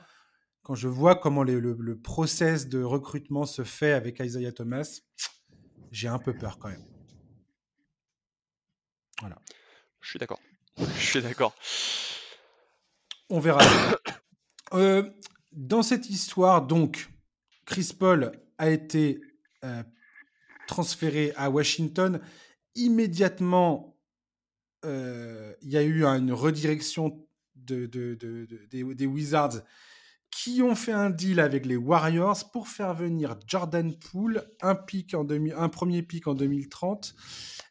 quand je vois comment les, le, le, process de recrutement se fait avec Isaiah Thomas, j'ai un peu peur quand même. Voilà. Je suis d'accord. Je suis d'accord. On verra. euh, dans cette histoire, donc, Chris Paul a été euh, transféré à Washington. Immédiatement, il y a eu une redirection de, de, de, des, des Wizards qui ont fait un deal avec les Warriors pour faire venir Jordan Poole, un, pic en demi, un premier pic en 2030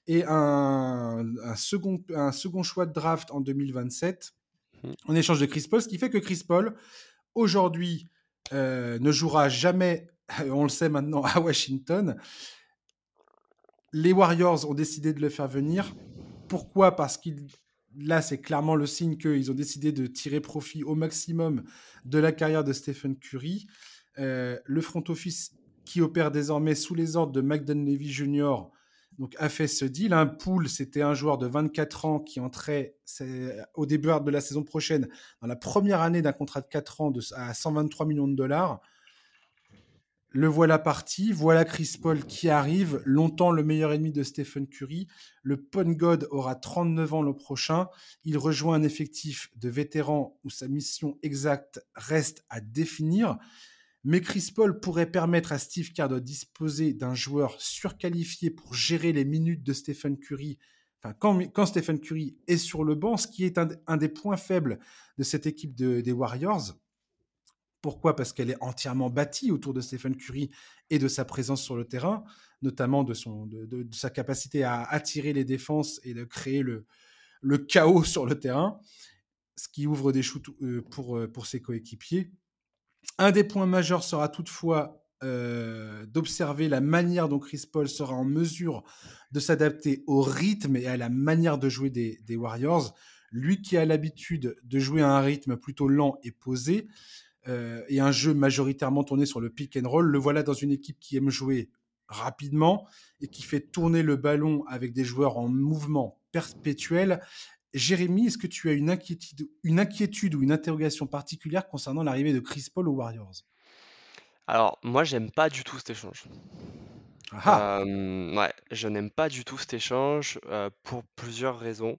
et un, un, second, un second choix de draft en 2027 mmh. en échange de Chris Paul, ce qui fait que Chris Paul, aujourd'hui, euh, ne jouera jamais, on le sait maintenant, à Washington. Les Warriors ont décidé de le faire venir. Pourquoi? Parce qu'il là, c'est clairement le signe qu'ils ont décidé de tirer profit au maximum de la carrière de Stephen Curry. Euh, le front office qui opère désormais sous les ordres de McDon Levy Jr. A fait ce deal. Un pool, c'était un joueur de 24 ans qui entrait au début de la saison prochaine dans la première année d'un contrat de 4 ans de, à 123 millions de dollars. Le voilà parti, voilà Chris Paul qui arrive, longtemps le meilleur ennemi de Stephen Curry. Le Pun God aura 39 ans le prochain. Il rejoint un effectif de vétérans où sa mission exacte reste à définir. Mais Chris Paul pourrait permettre à Steve Kerr de disposer d'un joueur surqualifié pour gérer les minutes de Stephen Curry. Quand, Stephen Curry est sur le banc, ce qui est un, des points faibles de cette équipe de, des Warriors Pourquoi? Parce qu'elle est entièrement bâtie autour de Stephen Curry et de sa présence sur le terrain, notamment de, son, de, sa capacité à attirer les défenses et de créer le, chaos sur le terrain, ce qui ouvre des shoots euh, pour, euh, pour ses coéquipiers. Un des points majeurs sera toutefois euh, d'observer la manière dont Chris Paul sera en mesure de s'adapter au rythme et à la manière de jouer des, des Warriors. Lui qui a l'habitude de jouer à un rythme plutôt lent et posé, euh, et un jeu majoritairement tourné sur le pick and roll, le voilà dans une équipe qui aime jouer rapidement et qui fait tourner le ballon avec des joueurs en mouvement perpétuel. Jérémy, est-ce que tu as une inquiétude, une inquiétude ou une interrogation particulière concernant l'arrivée de Chris Paul aux Warriors? Alors, moi, j'aime pas du tout cet échange. Ah ouais, je n'aime pas du tout cet échange euh, pour plusieurs raisons.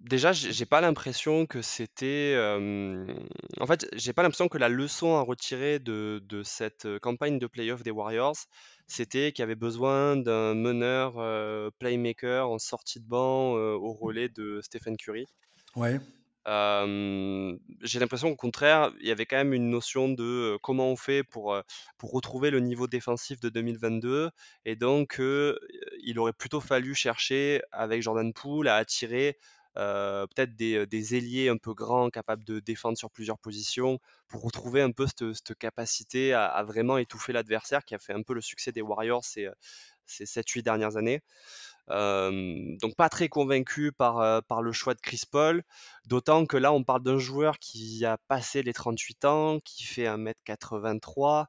Déjà, j'ai pas l'impression que c'était, en fait, j'ai pas l'impression que la leçon à retirer de cette, campagne de playoff des Warriors, c'était qu'il y avait besoin d'un meneur, playmaker en sortie de banc, au relais de Stephen Curry. Ouais j'ai l'impression qu'au contraire, il y avait quand même une notion de comment on fait pour, pour retrouver le niveau défensif de 2022 et donc il aurait plutôt fallu chercher avec Jordan Poole à attirer peut-être des, des, ailiers un peu grands capables de défendre sur plusieurs positions pour retrouver un peu cette, capacité à, à, vraiment étouffer l'adversaire qui a fait un peu le succès des Warriors ces, ces 7-8 dernières années donc pas très convaincu par, par le choix de Chris Paul, d'autant que là on parle d'un joueur qui a passé les 38 ans, qui fait 1m83,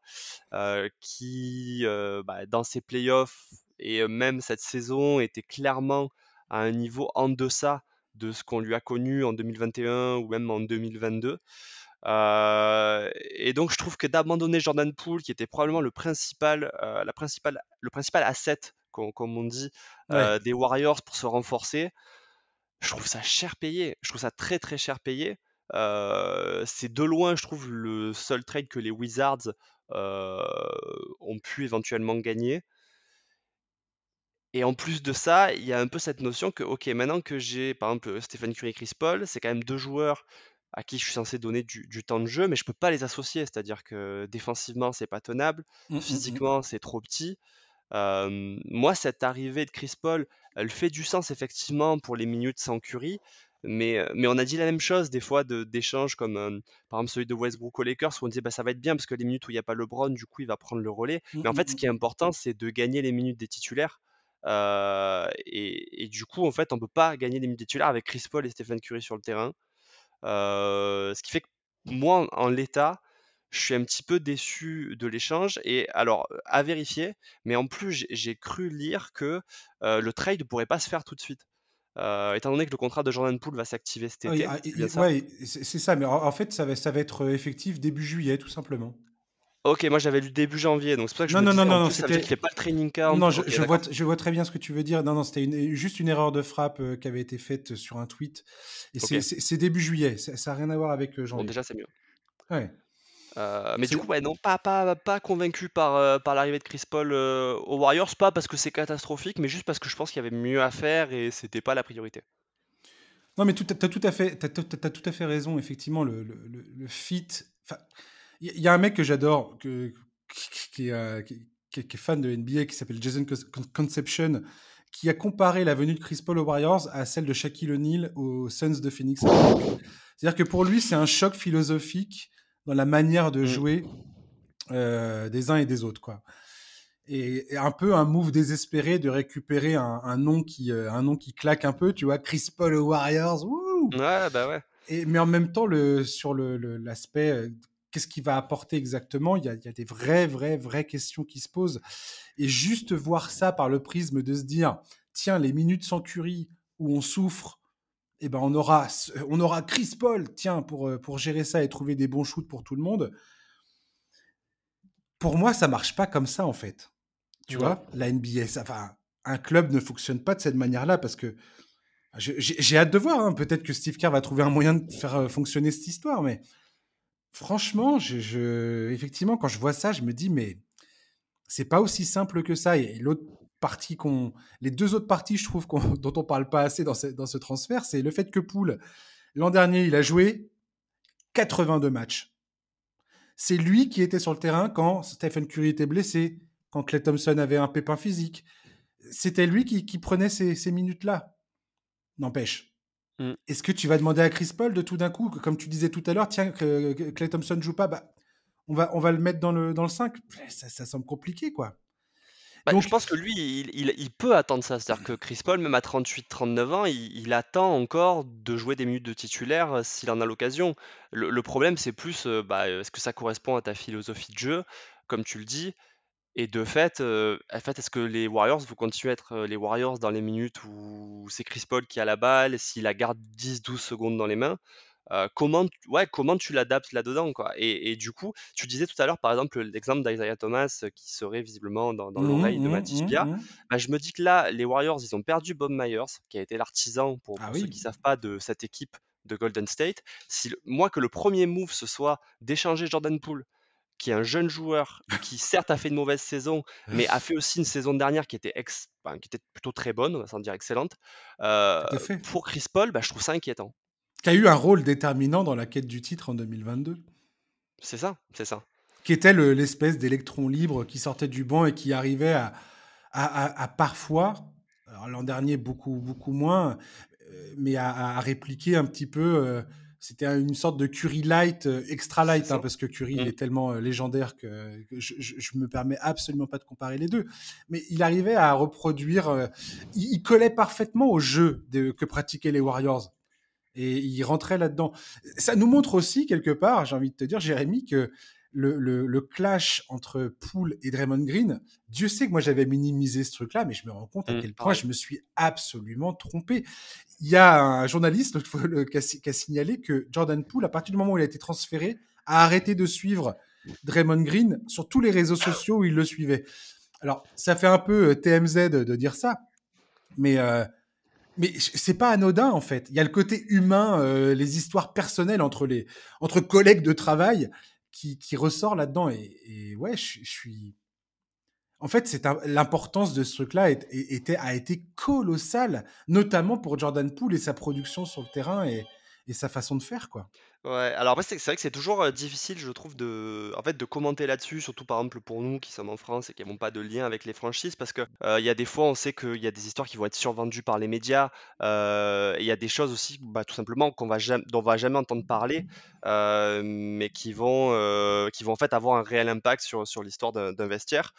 qui bah, dans ses playoffs et même cette saison était clairement à un niveau en deçà de ce qu'on lui a connu en 2021 ou même en 2022. et donc je trouve que d'abandonner Jordan Poole, qui était probablement le principal, la principale, le principal asset comme, on dit, euh, des Warriors pour se renforcer, je trouve ça cher payé. Je trouve ça très très cher payé. Euh, c'est de loin, je trouve, le seul trade que les Wizards euh, ont pu éventuellement gagner. Et en plus de ça, il y a un peu cette notion que, ok, maintenant que j'ai par exemple Stéphane Curry et Chris Paul, c'est quand même deux joueurs à qui je suis censé donner du, temps de jeu, mais je peux pas les associer. C'est-à-dire que défensivement, c'est pas tenable, mmh, mmh, mmh. physiquement, c'est trop petit moi, cette arrivée de Chris Paul, elle fait du sens effectivement pour les minutes sans Curry, mais, mais on a dit la même chose des fois d'échanges comme par exemple celui de Westbrook aux Lakers où on disait bah, ça va être bien parce que les minutes où il n'y a pas LeBron, du coup il va prendre le relais. Mmh, mais en fait, ce mmh, qui est mmh. important, c'est de gagner les minutes des titulaires. et, et, du coup, en fait, on peut pas gagner les minutes des titulaires avec Chris Paul et Stephen Curry sur le terrain. ce qui fait que moi, en l'état, je suis un petit peu déçu de l'échange. Et alors, à vérifier, mais en plus, j'ai cru lire que le trade ne pourrait pas se faire tout de suite. étant donné que le contrat de Jordan Poole va s'activer cet été. Oui, c'est ça, mais en, fait, ça va, ça va être effectif début juillet, tout simplement. Ok, moi j'avais lu début janvier, donc c'est pour ça que je non, me non, disais, non, non, ça fait pas le training camp. Non, je, vois, je, vois, très bien ce que tu veux dire. Non, non, c'était juste une erreur de frappe qui avait été faite sur un tweet. Et c'est début juillet, ça n'a rien à voir avec janvier. Bon, déjà c'est mieux. Ouais. Euh, mais du coup, ouais, non, pas, pas, pas convaincu par, euh, par l'arrivée de Chris Paul euh, aux Warriors, pas parce que c'est catastrophique, mais juste parce que je pense qu'il y avait mieux à faire et c'était pas la priorité. Non, mais tu as, tout à fait, as, tout à fait raison, effectivement, le, le, le, fit. Il y, a un mec que j'adore, que, qui, qui, est fan de NBA, qui s'appelle Jason Conception, qui a comparé la venue de Chris Paul aux Warriors à celle de Shaquille O'Neal aux Suns de Phoenix. C'est-à-dire que pour lui, c'est un choc philosophique dans la manière de mmh. jouer euh, des uns et des autres, quoi. Et, un peu un move désespéré de récupérer un, nom qui euh, un nom qui claque un peu, tu vois, Chris Paul aux Warriors, Ouais, bah ouais. Et, mais en même temps, le, sur l'aspect, le, euh, qu'est-ce qu'il va apporter exactement il y, a, il y, a, des vraies, vraies, vraies questions qui se posent. Et juste voir ça par le prisme de se dire, tiens, les minutes sans curie où on souffre, eh ben on aura, on aura Chris Paul, tiens, pour, euh, pour gérer ça et trouver des bons shoots pour tout le monde. Pour moi, ça marche pas comme ça, en fait. Tu vois, la NBA, ça, enfin, un club ne fonctionne pas de cette manière-là parce que j'ai hâte de voir. Hein. Peut-être que Steve Kerr va trouver un moyen de faire euh, fonctionner cette histoire, mais franchement, je, effectivement, quand je vois ça, je me dis, mais c'est pas aussi simple que ça. Et l'autre partie qu'on, les deux autres parties, je trouve, dont on parle pas assez dans ce, dans ce transfert, c'est le fait que Poole, l'an dernier, il a joué 82 matchs. C'est lui qui était sur le terrain quand Stephen Curry était blessé, quand Clay Thompson avait un pépin physique. C'était lui qui, prenait ces, minutes-là. N'empêche. Mm. Est-ce que tu vas demander à Chris Paul de tout d'un coup, comme tu disais tout à l'heure, tiens, Clay Thompson joue pas, bah, on, va, on va le mettre dans le, dans le 5 ça, ça semble compliqué, quoi. Bah, je pense que lui, il peut attendre ça. C'est-à-dire que Chris Paul, même à 38-39 ans, il attend encore de jouer des minutes de titulaire, euh, s'il en a l'occasion. Le problème, c'est plus, euh, bah, est-ce que ça correspond à ta philosophie de jeu, comme tu le dis? Et de fait, euh, en fait, est-ce que les Warriors vont continuer à être, les Warriors dans les minutes où c'est Chris Paul qui a la balle, s'il la garde 10-12 secondes dans les mains? Comment, ouais, comment tu l'adaptes là-dedans, quoi. Et, du coup, tu disais tout à l'heure, par exemple, l'exemple d'Isaiah Thomas qui serait visiblement dans, dans mmh l'oreille de mmh Matisse mmh bah, je me dis que là, les Warriors, ils ont perdu Bob Myers, qui a été l'artisan, pour, ah ceux qui ne savent pas, de cette équipe de Golden State. Si moi, que le premier move, ce soit d'échanger Jordan Poole, qui est un jeune joueur qui certes a fait une mauvaise saison, mais a fait aussi une saison dernière qui était, ex, qui était plutôt très bonne, on va s'en dire excellente. pour Chris Paul, bah, je trouve ça inquiétant qui a eu un rôle déterminant dans la quête du titre en 2022. C'est ça, c'est ça. Qui était l'espèce d'électron libre qui sortait du banc et qui arrivait à, à, parfois, l'an dernier beaucoup, beaucoup moins, euh, mais à, répliquer un petit peu. Euh, c'était une sorte de Curry light, euh, extra light, hein, parce que Curry il mm. est tellement légendaire que, je, je, me permets absolument pas de comparer les deux. Mais il arrivait à reproduire, il, collait parfaitement au jeu que pratiquaient les Warriors et il rentrait là-dedans. Ça nous montre aussi, quelque part, j'ai envie de te dire, Jérémy, que le, le, clash entre Poole et Draymond Green, Dieu sait que moi j'avais minimisé ce truc-là, mais je me rends compte à mmh, quel point je me suis absolument trompé. Il y a un journaliste qui, a, qui a signalé que Jordan Poole, à partir du moment où il a été transféré, a arrêté de suivre Draymond Green sur tous les réseaux sociaux où il le suivait. Alors, ça fait un peu euh, TMZ de, dire ça, mais euh, mais c'est pas anodin en fait. Il y a le côté humain, euh, les histoires personnelles entre les entre collègues de travail qui, qui ressort là-dedans. Et, ouais, je, suis. En fait, c'est l'importance de ce truc-là était, a été colossale, notamment pour Jordan Poole et sa production sur le terrain et, et sa façon de faire, quoi. Alors c'est vrai que c'est toujours, difficile, je trouve, de en fait, de commenter là-dessus, surtout, par exemple, pour nous qui sommes en France et qui n'avons pas de lien avec les franchises parce que, il y a des fois, on sait qu'il y a des histoires qui vont être survendues par les médias, il y a des choses aussi, bah, tout simplement, qu'on va dont on va jamais entendre parler, mais qui vont, qui vont, en fait, avoir un réel impact sur sur l'histoire d'un vestiaire,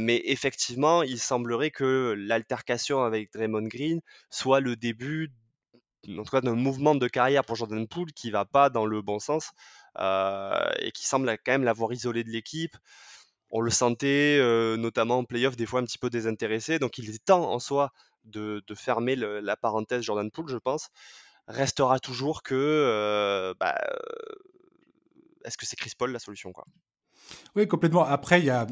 mais effectivement, il semblerait que l'altercation avec Draymond Green soit le début en tout cas d'un mouvement de carrière pour Jordan Poole qui va pas dans le bon sens euh, et qui semble quand même l'avoir isolé de l'équipe. On le sentait euh, notamment en playoff des fois un petit peu désintéressé, donc il est temps en soi de, fermer la parenthèse Jordan Poole, je pense. Restera toujours que euh, bah, est-ce que c'est Chris Paul la solution quoi? Oui, complètement. Après, il y a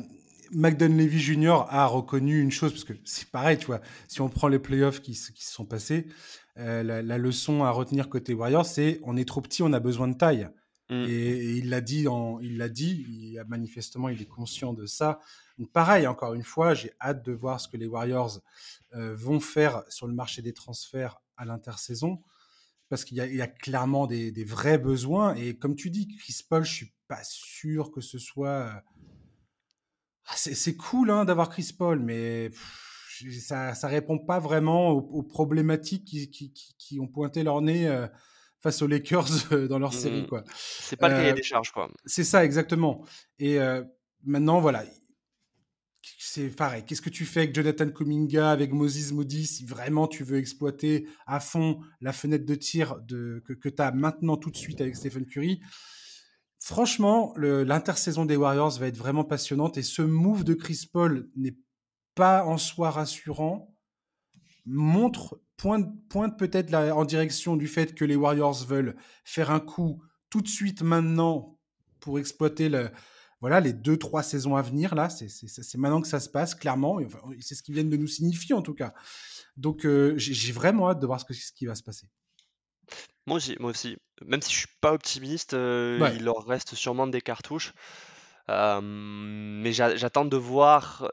McDonald Levy Jr. a reconnu une chose, parce que c'est pareil, tu vois, si on prend les playoffs qui se sont passés, euh, la, leçon à retenir côté Warriors, c'est on est trop petit, on a besoin de taille. Mm. Et, il l'a dit, il l'a dit, manifestement il est conscient de ça. Donc pareil, encore une fois, j'ai hâte de voir ce que les Warriors euh, vont faire sur le marché des transferts à l'intersaison, parce qu'il y, a clairement des, vrais besoins. Et comme tu dis, Chris Paul, je suis pas sûr que ce soit. Euh, ah, c'est cool hein, d'avoir Chris Paul, mais ça, ça répond pas vraiment aux, problématiques qui, ont pointé leur nez euh, face aux Lakers euh, dans leur série. Mmh. quoi. C'est pas le cahier euh, des charges, quoi. C'est ça, exactement. Et maintenant, voilà. C'est pareil. Qu'est-ce que tu fais avec Jonathan Kuminga, avec Moses Moody, si vraiment tu veux exploiter à fond la fenêtre de tir de, que, que tu as maintenant tout de suite avec Stephen Curry? Franchement, l'intersaison des Warriors va être vraiment passionnante et ce move de Chris Paul n'est pas en soi rassurant, montre, pointe, pointe peut-être en direction du fait que les Warriors veulent faire un coup tout de suite maintenant pour exploiter le, voilà, les deux, trois saisons à venir. Là, c'est maintenant que ça se passe, clairement. C'est ce qu'ils viennent de nous signifier, en tout cas. Donc, euh, j'ai vraiment hâte de voir ce, que, ce qui va se passer. Moi aussi, moi aussi. Même si je suis pas optimiste, euh, il leur reste sûrement des cartouches mais j'attends de voir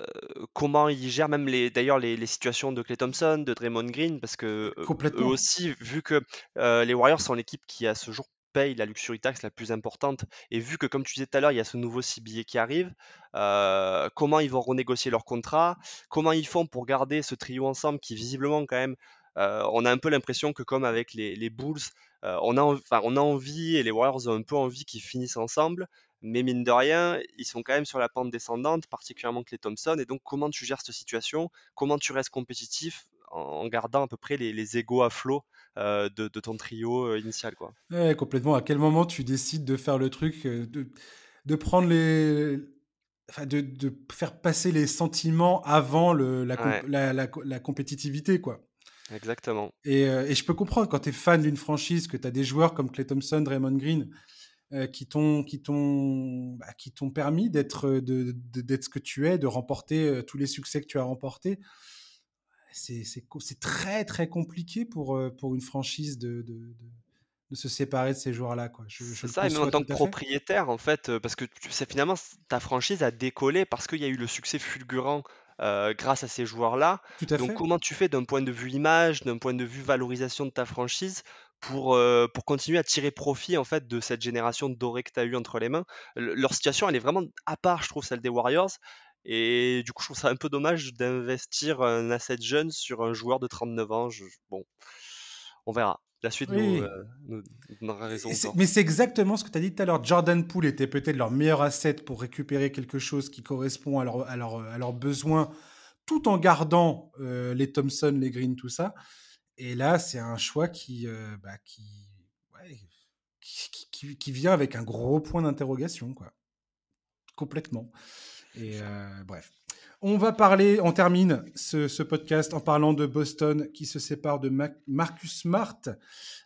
comment ils gèrent même les, d'ailleurs les, situations de Clay Thompson, de Draymond Green, parce que eux aussi, vu que les Warriors sont l'équipe qui à ce jour paye la luxury tax la plus importante et vu que, comme tu disais tout à l'heure, il y a ce nouveau CBA qui arrive, comment ils vont renégocier leur contrat? Comment ils font pour garder ce trio ensemble qui visiblement quand même, on a un peu l'impression que comme avec les les Bulls, on a on a envie et les Warriors ont un peu envie qu'ils finissent ensemble, mais mine de rien, ils sont quand même sur la pente descendante, particulièrement Klay Thompson et donc comment tu gères cette situation? Comment tu restes compétitif en gardant à peu près les les égos à flot, heu, de de ton trio, heu, initial, quoi? Ouais, complètement. À quel moment tu décides de faire le truc, heu, de de prendre les enfin de de faire passer les sentiments avant le la Ouais, la la co la compétitivité, quoi? Exactement. et et je peux comprendre quand tu es fan d'une franchise, que tu as des joueurs comme Klay Thompson, Draymond Green, heu, qui t'ont qui t'ont, bah, qui t'ont permis d'être, heu, de d'être ce que tu es, de remporter, heu, tous les succès que tu as remportés. C'est c'est très, très compliqué pour, pour une franchise de de de de se séparer de ces joueurs-là, quoi. Je ça et même en tant que propriétaire, en fait, parce que tu c'est finalement ta franchise a décollé parce qu'il y a eu le succès fulgurant, grâce à ces joueurs-là. Tout à Donc fait. comment tu fais d'un point de vue image, d'un point de vue valorisation de ta franchise pour, heu, pour continuer à tirer profit, en fait, de cette génération dorée que tu as eue entre les mains? Le leur situation, elle est vraiment à part, je trouve, celle des Warriors et du coup, je trouve ça un peu dommage d'investir un asset jeune sur un joueur de 39 ans. Je bon, on verra. La suite Oui nous donnera raison mais c'est exactement ce que tu as dit tout à l'heure. Jordan Poole était peut-être leur meilleur asset pour récupérer quelque chose qui correspond à leurs à leurs, à leurs besoins, tout en gardant, heu, les Thompson, les Green, tout ça et là, c'est un choix qui, heu, bah, qui ouais, qui qui vient avec un gros point d'interrogation, quoi. Complètement. Et heu, bref. On va parler on termine ce ce podcast en parlant de Boston qui se sépare de Mac Marcus Smart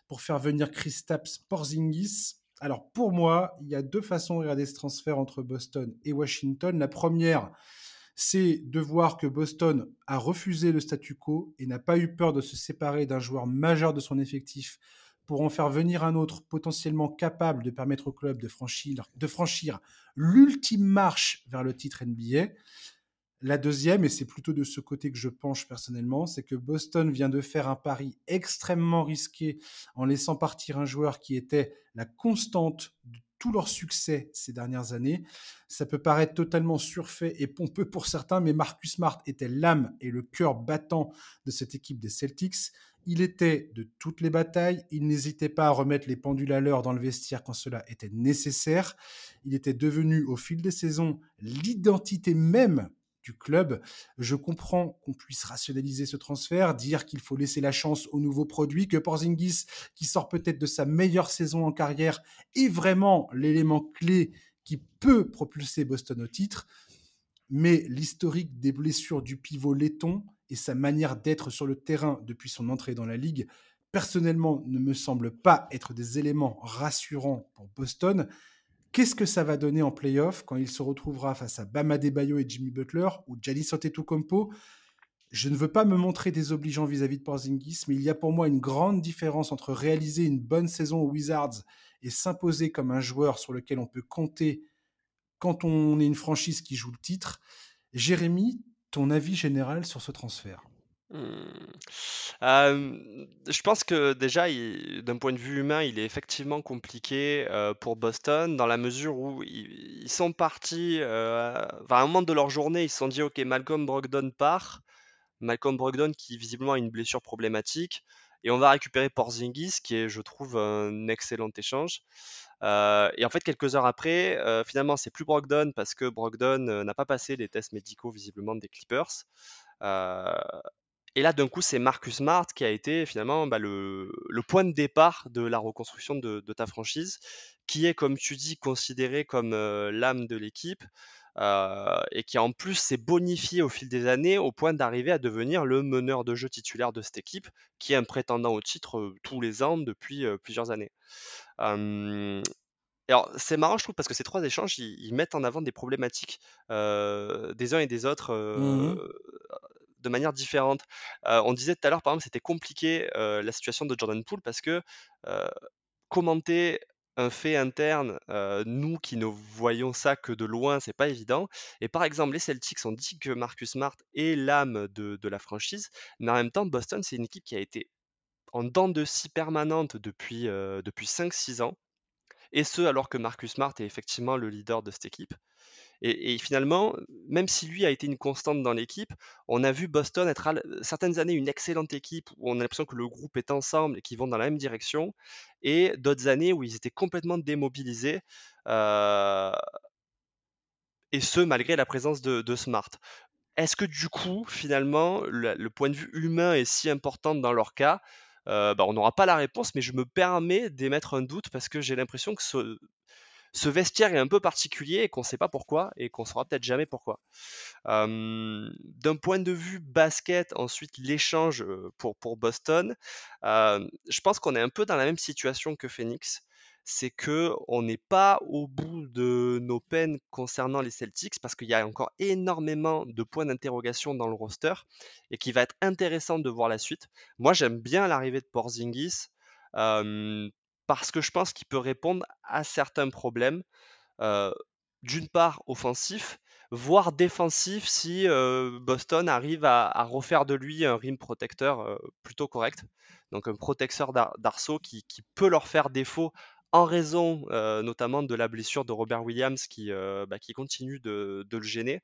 pour faire venir Kristaps Porzingis. Alors pour moi, il y a 2 façons de regarder ce transfert entre Boston et Washington. La première, c'est de voir que Boston a refusé le statu quo et n'a pas eu peur de se séparer d'un joueur majeur de son effectif pour en faire venir un autre potentiellement capable de permettre au club de franchir, de franchir l'ultime marche vers le titre NBA. La deuxième, et c'est plutôt de ce côté que je penche personnellement, c'est que Boston vient de faire un pari extrêmement risqué en laissant partir un joueur qui était la constante tout leur succès ces dernières années. Ça peut paraître totalement surfait et pompeux pour certains, mais Marcus Smart était l'âme et le cœur battant de cette équipe des Celtics. Il était de toutes les batailles, il n'hésitait pas à remettre les pendules à l'heure dans le vestiaire quand cela était nécessaire. Il était devenu au fil des saisons l'identité même du club. Je comprends qu'on puisse rationaliser ce transfert, dire qu'il faut laisser la chance aux nouveaux produits, que Porzingis, qui sort peut-être de sa meilleure saison en carrière, est vraiment l'élément clé qui peut propulser Boston au titre. Mais l'historique des blessures du pivot laiton et sa manière d'être sur le terrain depuis son entrée dans la ligue, personnellement, ne me semblent pas être des éléments rassurants pour Boston. Qu'est-ce que ça va donner en playoff quand il se retrouvera face à Bam Adebayo et Jimmy Butler ou Giannis Antetokounmpo? Je ne veux pas me montrer désobligeant vis-à-vis de Porzingis, mais il y a pour moi une grande différence entre réaliser une bonne saison aux Wizards et s'imposer comme un joueur sur lequel on peut compter quand on est une franchise qui joue le titre. Jérémy, ton avis général sur ce transfert? Mmh. Je pense que déjà, d'un point de vue humain, il est effectivement compliqué, pour Boston dans la mesure où ils sont partis, à un moment de leur journée, ils se sont dit: «OK, Malcolm Brogdon part». Malcolm Brogdon qui visiblement a une blessure problématique et on va récupérer Porzingis qui est, je trouve, un excellent échange. Et en fait, quelques heures après, heu, finalement, c'est plus Brogdon parce que Brogdon, n'a pas passé les tests médicaux visiblement des Clippers. Et là, d'un coup, c'est Marcus Smart qui a été finalement, bah, le le point de départ de la reconstruction de de ta franchise, qui est, comme tu dis, considéré comme, heu, l'âme de l'équipe, heu et qui en plus s'est bonifié au fil des années au point d'arriver à devenir le meneur de jeu titulaire de cette équipe, qui est un prétendant au titre, heu, tous les ans depuis, plusieurs années. Alors, c'est marrant, je trouve, parce que ces 3 échanges, ils ils mettent en avant des problématiques, des uns et des autres, Mhm. De manière différente. On disait tout à l'heure, par exemple, c'était compliqué, la situation de Jordan Poole parce que, commenter un fait interne, nous qui ne voyons ça que de loin, c'est pas évident et par exemple, les Celtics ont dit que Marcus Smart est l'âme de la franchise, mais en même temps, Boston, c'est une équipe qui a été en dents de scie permanente depuis, depuis 5-6 ans. et ce alors que Marcus Smart est effectivement le leader de cette équipe. Et, finalement, même si lui a été une constante dans l'équipe, on a vu Boston être certaines années une excellente équipe où on a l'impression que le groupe est ensemble et qu'ils vont dans la même direction, et d'autres années où ils étaient complètement démobilisés. Euh, et ce, malgré la présence de, Smart. Est-ce que du coup, finalement, le, point de vue humain est si important dans leur cas? Euh, bah, On n'aura pas la réponse, mais je me permets d'émettre un doute parce que j'ai l'impression que ce, ce vestiaire est un peu particulier et qu'on ne sait pas pourquoi et qu'on ne saura peut-être jamais pourquoi. D'un point de vue basket, ensuite l'échange pour, pour Boston, je pense qu'on est un peu dans la même situation que Phoenix c'est que on n'est pas au bout de nos peines concernant les Celtics parce qu'il y a encore énormément de points d'interrogation dans le roster et qu'il va être intéressant de voir la suite. Moi, j'aime bien l'arrivée de Porzingis parce que je pense qu'il peut répondre à certains problèmes. d'une part offensif, voire défensif si Boston arrive à, refaire de lui un rim protecteur plutôt correct. Donc un protecteur d'arceau qui, peut leur faire défaut en raison notamment de la blessure de Robert Williams qui, bah, qui continue de, le gêner.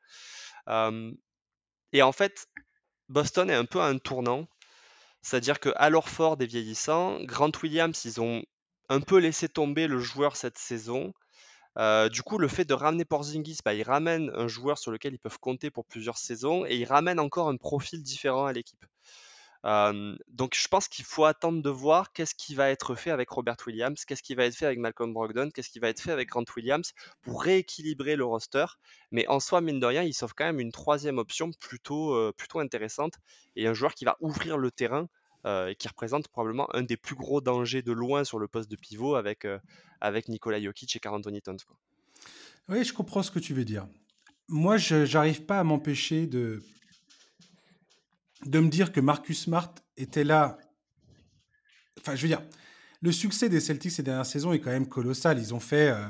et en fait, Boston est un peu à un tournant. C'est-à-dire que fort des vieillissants, Grant Williams, ils ont un peu laissé tomber le joueur cette saison. du coup, le fait de ramener Porzingis, bah, il ramène un joueur sur lequel ils peuvent compter pour plusieurs saisons et il ramène encore un profil différent à l'équipe donc je pense qu'il faut attendre de voir qu'est-ce qui va être fait avec Robert Williams, qu'est-ce qui va être fait avec Malcolm Brogdon, qu'est-ce qui va être fait avec Grant Williams pour rééquilibrer le roster. Mais en soi, mine de rien, il s'offre quand même une troisième option plutôt, plutôt intéressante et un joueur qui va ouvrir le terrain et qui représente probablement un des plus gros dangers de loin sur le poste de pivot avec, avec Nikola Jokic et Carl Anthony Towns. Oui, je comprends ce que tu veux dire. Moi, je n'arrive pas à m'empêcher de de me dire que Marcus Smart était là. Enfin, je veux dire, le succès des Celtics ces dernières saisons est quand même colossal. Ils ont fait euh,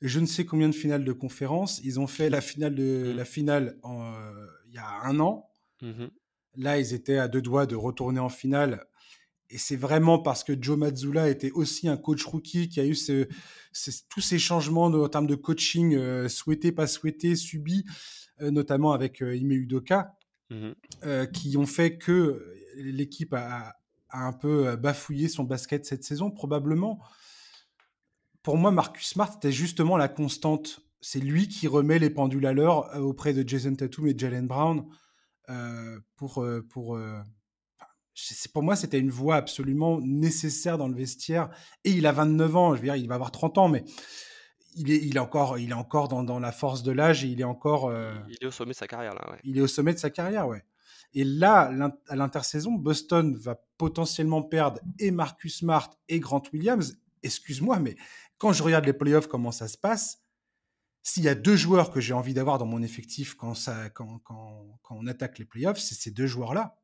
je ne sais combien de finales de conférence. Ils ont fait la finale de mmh. la finale euh, il y a un an. Mmh là, ils étaient à deux doigts de retourner en finale. Et c'est vraiment parce que Joe Mazzulla était aussi un coach rookie qui a eu tous ces changements en termes de coaching euh, souhaités, pas souhaités, subis, notamment avec Ime Udoka, Mmh euh, qui ont fait que l'équipe a, un peu euh, bafouillé son basket cette saison, probablement. Pour moi, Marcus Smart était justement la constante. C'est lui qui remet les pendules à l'heure euh, auprès de Jason Tatum et Jalen Brown pour, pour, pour moi, c'était une voix absolument nécessaire dans le vestiaire. Et il a 29 ans, je veux dire, il va avoir 30 ans, mais il est, il est encore, il est encore dans, dans la force de l'âge et il est encore. Euh, il est au sommet de sa carrière là. Ouais. Il est au sommet de sa carrière, ouais. Et là, à l'intersaison, Boston va potentiellement perdre et Marcus Smart et Grant Williams. Excuse-moi, mais quand je regarde les playoffs, comment ça se passe S'il y a deux joueurs que j'ai envie d'avoir dans mon effectif quand, ça, quand, quand, quand on attaque les playoffs, c'est ces deux joueurs-là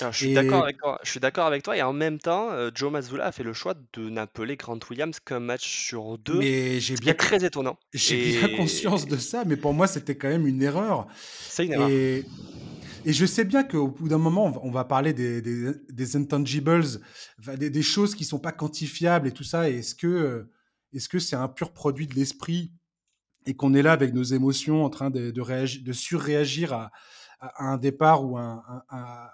je suis d'accord avec toi. Je suis d'accord avec toi et en même temps, euh, Joe Mazzulla a fait le choix de n'appeler Grant Williams qu'un match sur deux, mais j'ai bien très étonnant. J'ai bien conscience de ça, mais pour moi c'était quand même une erreur. C'est une erreur. Et, je sais bien qu'au bout d'un moment, on va parler des, des, intangibles, des, choses qui sont pas quantifiables et tout ça. Est-ce que est-ce que c'est un pur produit de l'esprit et qu'on est là avec nos émotions en train de, de, réagir, de surréagir à, un départ ou un,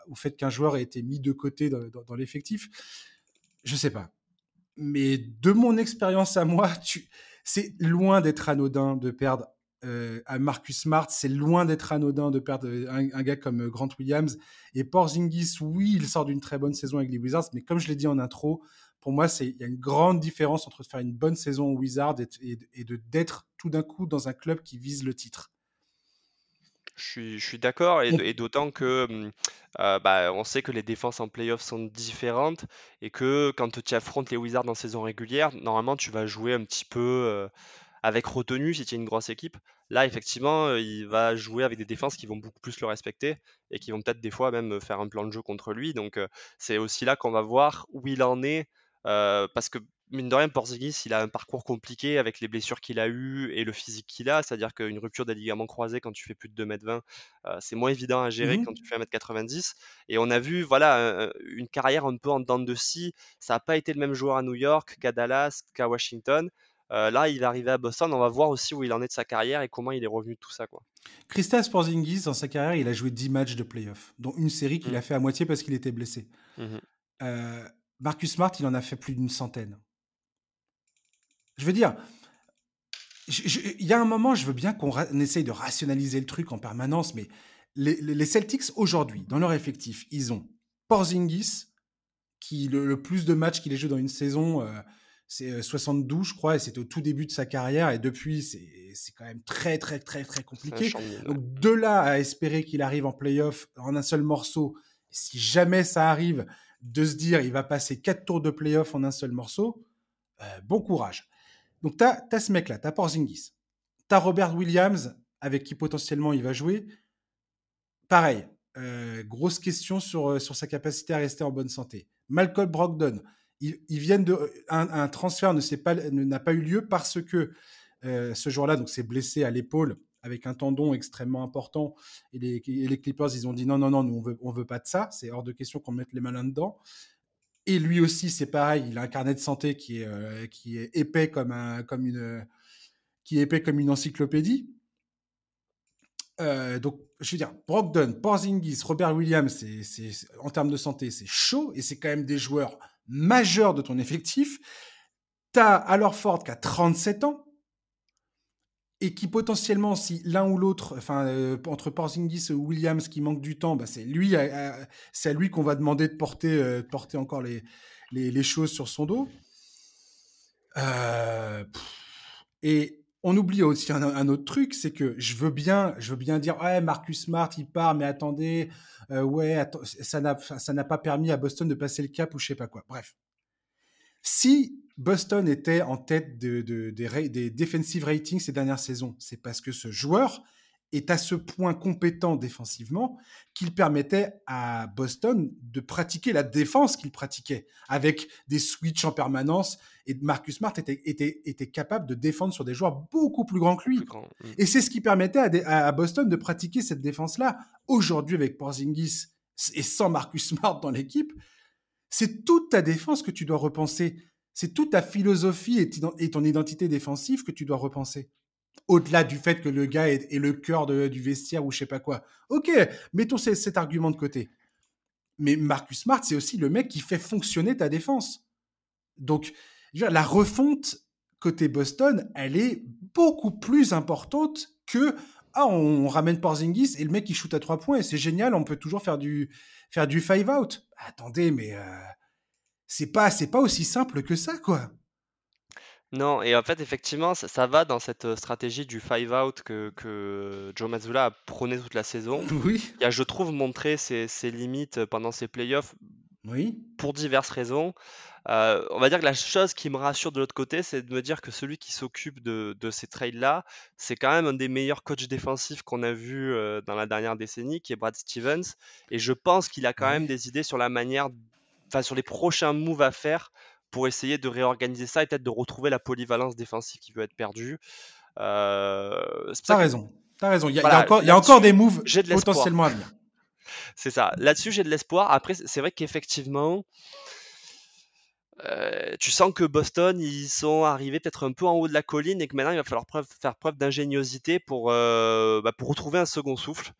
au fait qu'un joueur ait été mis de côté dans, l'effectif? Je sais pas. Mais de mon expérience à moi, c'est loin d'être anodin de perdre euh, à Marcus Smart, c'est loin d'être anodin de perdre un, gars comme Grant Williams. Et Porzingis, oui, il sort d'une très bonne saison avec les Wizards, mais comme je l'ai dit en intro, pour moi, il y a une grande différence entre faire une bonne saison aux Wizards et, et de d'être tout d'un coup dans un club qui vise le titre. Je suis, d'accord, et, d'autant que mmh, bah, on sait que les défenses en playoff sont différentes et que quand tu affrontes les Wizards en saison régulière, normalement tu vas jouer un petit peu avec retenue si tu es une grosse équipe. Là, effectivement, il va jouer avec des défenses qui vont beaucoup plus le respecter et qui vont peut-être des fois même faire un plan de jeu contre lui. Donc c'est aussi là qu'on va voir où il en est. parce que mine de rien, Porzingis, il a un parcours compliqué avec les blessures qu'il a eues et le physique qu'il a. C'est-à-dire qu'une rupture des ligaments croisés quand tu fais plus de 2m20, euh, c'est moins évident à gérer Mhm. quand tu fais 1m90. Et on a vu, voilà, une carrière un peu en dents de scie. Ça n'a pas été le même joueur à New York qu'à Dallas, qu'à Washington. Euh, là, il est arrivé à Boston. On va voir aussi où il en est de sa carrière et comment il est revenu de tout ça, quoi. Christas Porzingis, dans sa carrière, il a joué 10 matchs de playoff, dont une série qu'il Mm. a fait à moitié parce qu'il était blessé. Euh, Marcus Smart, il en a fait plus d'une centaine. Je veux dire, il y a un moment, je veux bien qu'on essaye de rationaliser le truc en permanence, mais les, Celtics, aujourd'hui, dans leur effectif, ils ont Porzingis, qui le, le plus de matchs qu'il ait joué dans une saison, euh, c'est euh, 72, je crois, et c'était au tout début de sa carrière, et depuis, c'est quand même très, très, très, très compliqué. Donc de là à espérer qu'il arrive en playoff en un seul morceau, si jamais ça arrive, de se dire il va passer quatre tours de playoff en un seul morceau, euh, bon courage. Donc tu as, ce mec-là, tu as Porzingis, tu as Robert Williams, avec qui potentiellement il va jouer. Pareil, euh, grosse question sur, euh, sur sa capacité à rester en bonne santé. Malcolm Brogdon, ils, viennent de un, un transfert s'est pas n'a pas eu lieu parce que ce jour-là donc s'est blessé à l'épaule avec un tendon extrêmement important et les, Clippers ils ont dit non non non nous on veut veut pas de ça. C'est hors de question qu'on mette les mains là-dedans. Et lui aussi c'est pareil. Il a un carnet de santé qui est épais comme un comme une encyclopédie. Euh, donc, je veux dire, Brogdon, Porzingis, Robert Williams, c'est, en termes de santé, c'est chaud et c'est quand même des joueurs majeurs de ton effectif. T'as Al Ford qui a 37 ans et qui potentiellement, si l'un ou l'autre, enfin, euh, entre Porzingis et Williams qui manque du temps, bah, c'est lui, à, à- c'est à lui qu'on va demander de porter, euh, porter encore les, choses sur son dos. Euh, et on oublie aussi un, autre truc, c'est que je veux bien, je veux bien dire, ouais, Marcus Smart, il part, mais attendez, euh, ouais, ça n'a pas permis à Boston de passer le cap ou je sais pas quoi. Bref, si Boston était en tête de, de- des, defensive ratings ces dernières saisons, c'est parce que ce joueur est à ce point compétent défensivement qu'il permettait à Boston de pratiquer la défense qu'il pratiquait avec des switches en permanence et Marcus Smart était, était, était capable de défendre sur des joueurs beaucoup plus grands que lui. Grand. Et c'est ce qui permettait à, des- à- à Boston de pratiquer cette défense-là. Aujourd'hui, avec Porzingis et sans Marcus Smart dans l'équipe, c'est toute ta défense que tu dois repenser. C'est toute ta philosophie et, ton identité défensive que tu dois repenser. Au-delà du fait que le gars est, le cœur de- du vestiaire ou je sais pas quoi. Ok, mettons ce- cet argument de côté. Mais Marcus Smart, c'est aussi le mec qui fait fonctionner ta défense. Donc, la refonte côté Boston, elle est beaucoup plus importante que ah, on ramène Porzingis et le mec il shoot à trois points c'est génial, on peut toujours faire du faire du five out. Attendez, mais euh, c'est pas c'est pas aussi simple que ça quoi. Non, et en fait, effectivement, ça, ça va dans cette euh, stratégie du five out que, que Joe Mazzulla a prôné toute la saison, Oui, qui a, je trouve, montré ses, ses limites pendant ses playoffs oui, pour diverses raisons. Euh, on va dire que la chose qui me rassure de l'autre côté, c'est de me dire que celui qui s'occupe de, de ces trades-là, c'est quand même un des meilleurs coachs défensifs qu'on a vu euh, dans la dernière décennie, qui est Brad Stevens. Et je pense qu'il a quand même des idées sur la manière, enfin sur les prochains moves à faire pour essayer de réorganiser ça et peut-être de retrouver la polyvalence défensive qui peut être perdue. Euh, T'as que raison, t'as raison. Il y, a- y encore il y a encore des là-dessus, moves de potentiellement à venir. C'est ça. Là-dessus, j'ai de l'espoir. Après, c'est c'est vrai qu'effectivement, euh, tu sens que Boston, ils sont arrivés peut-être un peu en haut de la colline et que maintenant, il va falloir preuve- faire preuve d'ingéniosité pour, euh, bah, pour retrouver un second souffle.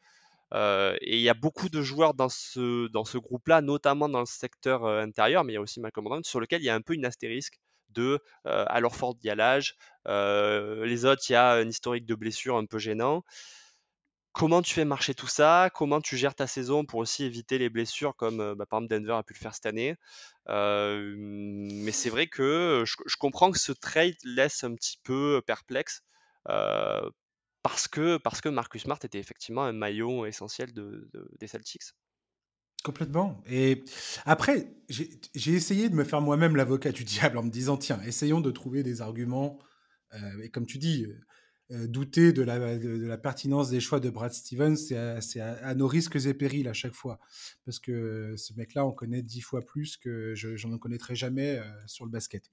Et il y a beaucoup de joueurs dans ce, dans ce groupe-là, notamment dans le secteur intérieur, mais il y a aussi Malcolm Brown, sur lequel il y a un peu une astérisque de euh, alors Ford, il y a l'âge, les autres, il y a un historique de blessures un peu gênant. Comment tu fais marcher tout ça? Comment tu gères ta saison pour aussi éviter les blessures comme bah, par exemple Denver a pu le faire cette année? Mais c'est vrai que je, je comprends que ce trade laisse un petit peu perplexe parce que, parce que Marcus Smart était effectivement un maillon essentiel de, de- des Celtics. Complètement. Et après, j'ai essayé de me faire moi-même l'avocat du diable en me disant, tiens, essayons de trouver des arguments. euh, et comme tu dis, euh, douter de la, de, la pertinence des choix de Brad Stevens, c'est à, à- nos risques et périls à chaque fois. Parce que ce mec-là, on connaît dix fois plus que je, j'en connaîtrai jamais euh, sur le basket.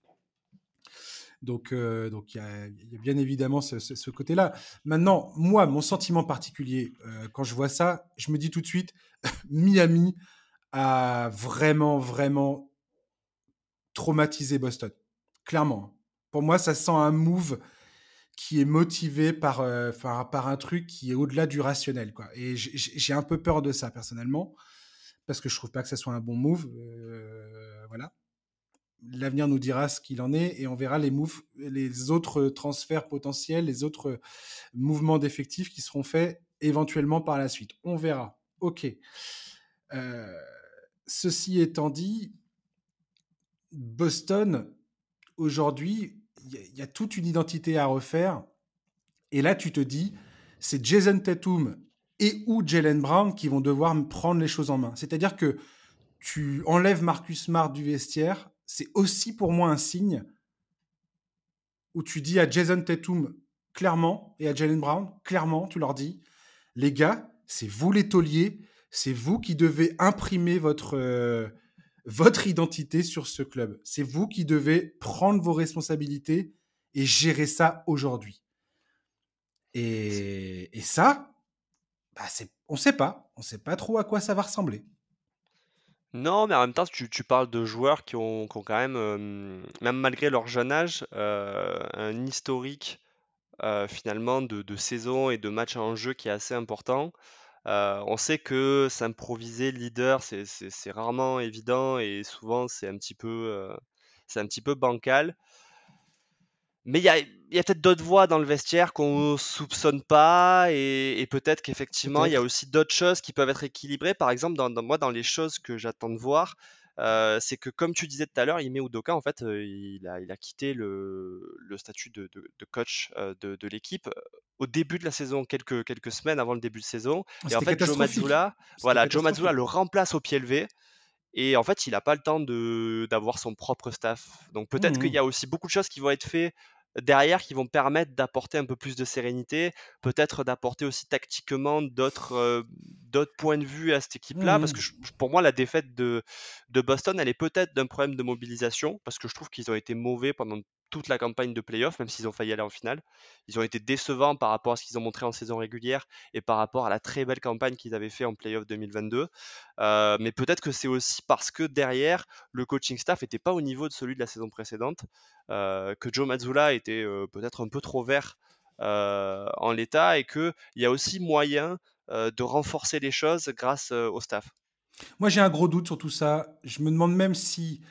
Donc, euh, donc il y, a, bien évidemment ce, côté-là. Maintenant, moi, mon sentiment particulier, euh, quand je vois ça, je me dis tout de suite, Miami a vraiment, vraiment traumatisé Boston. Clairement. Pour moi, ça sent un move qui est motivé par, euh, par, un truc qui est au-delà du rationnel. Quoi. Et j'ai un peu peur de ça, personnellement, parce que je trouve pas que ça soit un bon move. voilà l'avenir nous dira ce qu'il en est et on verra les, les autres transferts potentiels, les autres mouvements d'effectifs qui seront faits éventuellement par la suite. On verra. Ok. Euh, ceci étant dit, Boston, aujourd'hui, il y, a toute une identité à refaire. Et là, tu te dis, c'est Jason Tatum et ou Jalen Brown qui vont devoir prendre les choses en main. C'est-à-dire que tu enlèves Marcus Smart du vestiaire, c'est aussi pour moi un signe où tu dis à Jason Tatum clairement et à Jalen Brown clairement, tu leur dis, les gars, c'est vous les tauliers, c'est vous qui devez imprimer votre, euh, votre identité sur ce club. C'est vous qui devez prendre vos responsabilités et gérer ça aujourd'hui. Et, ça, bah on ne sait pas. On ne sait pas trop à quoi ça va ressembler. Non, mais en même temps, tu, parles de joueurs qui ont, quand même, euh, même malgré leur jeune âge, euh, un historique euh, finalement de, saison et de matchs en jeu qui est assez important. on sait que s'improviser leader, c'est rarement évident et souvent c'est c'est un petit peu bancal. Mais il y a, peut-être d'autres voix dans le vestiaire qu'on soupçonne pas et, peut-être qu'effectivement il y a aussi d'autres choses qui peuvent être équilibrées. Par exemple, dans, moi, dans les choses que j'attends de voir, euh, c'est que comme tu disais tout à l'heure, Ime Udoka, en fait, euh, il, a, il, a, quitté le, le statut de, de, coach euh, de, de l'équipe au début de la saison, quelques, quelques semaines avant le début de saison. Et en fait, Joe Mazzulla, voilà, Joe Mazzulla le remplace au pied levé. Et en fait, il n'a pas le temps d'avoir son propre staff. Donc peut-être mmh, qu'il mmh. y a aussi beaucoup de choses qui vont être faites derrière qui vont permettre d'apporter un peu plus de sérénité, peut-être d'apporter aussi tactiquement d'autres euh, d'autres points de vue à cette équipe-là, parce que mmh. pour moi la défaite de, de Boston, elle est peut-être d'un problème de mobilisation, parce que je trouve qu'ils ont été mauvais pendant toute la campagne de playoff, même s'ils ont failli aller en finale. Ils ont été décevants par rapport à ce qu'ils ont montré en saison régulière et par rapport à la très belle campagne qu'ils avaient fait en playoff 2022. Euh, mais peut-être que c'est aussi parce que derrière, le coaching staff n'était pas au niveau de celui de la saison précédente, euh, que Joe Mazzulla était euh, peut-être un peu trop vert en l'état et qu'il y a aussi moyen de renforcer les choses grâce au staff. Moi, j'ai un gros doute sur tout ça. Je me demande même si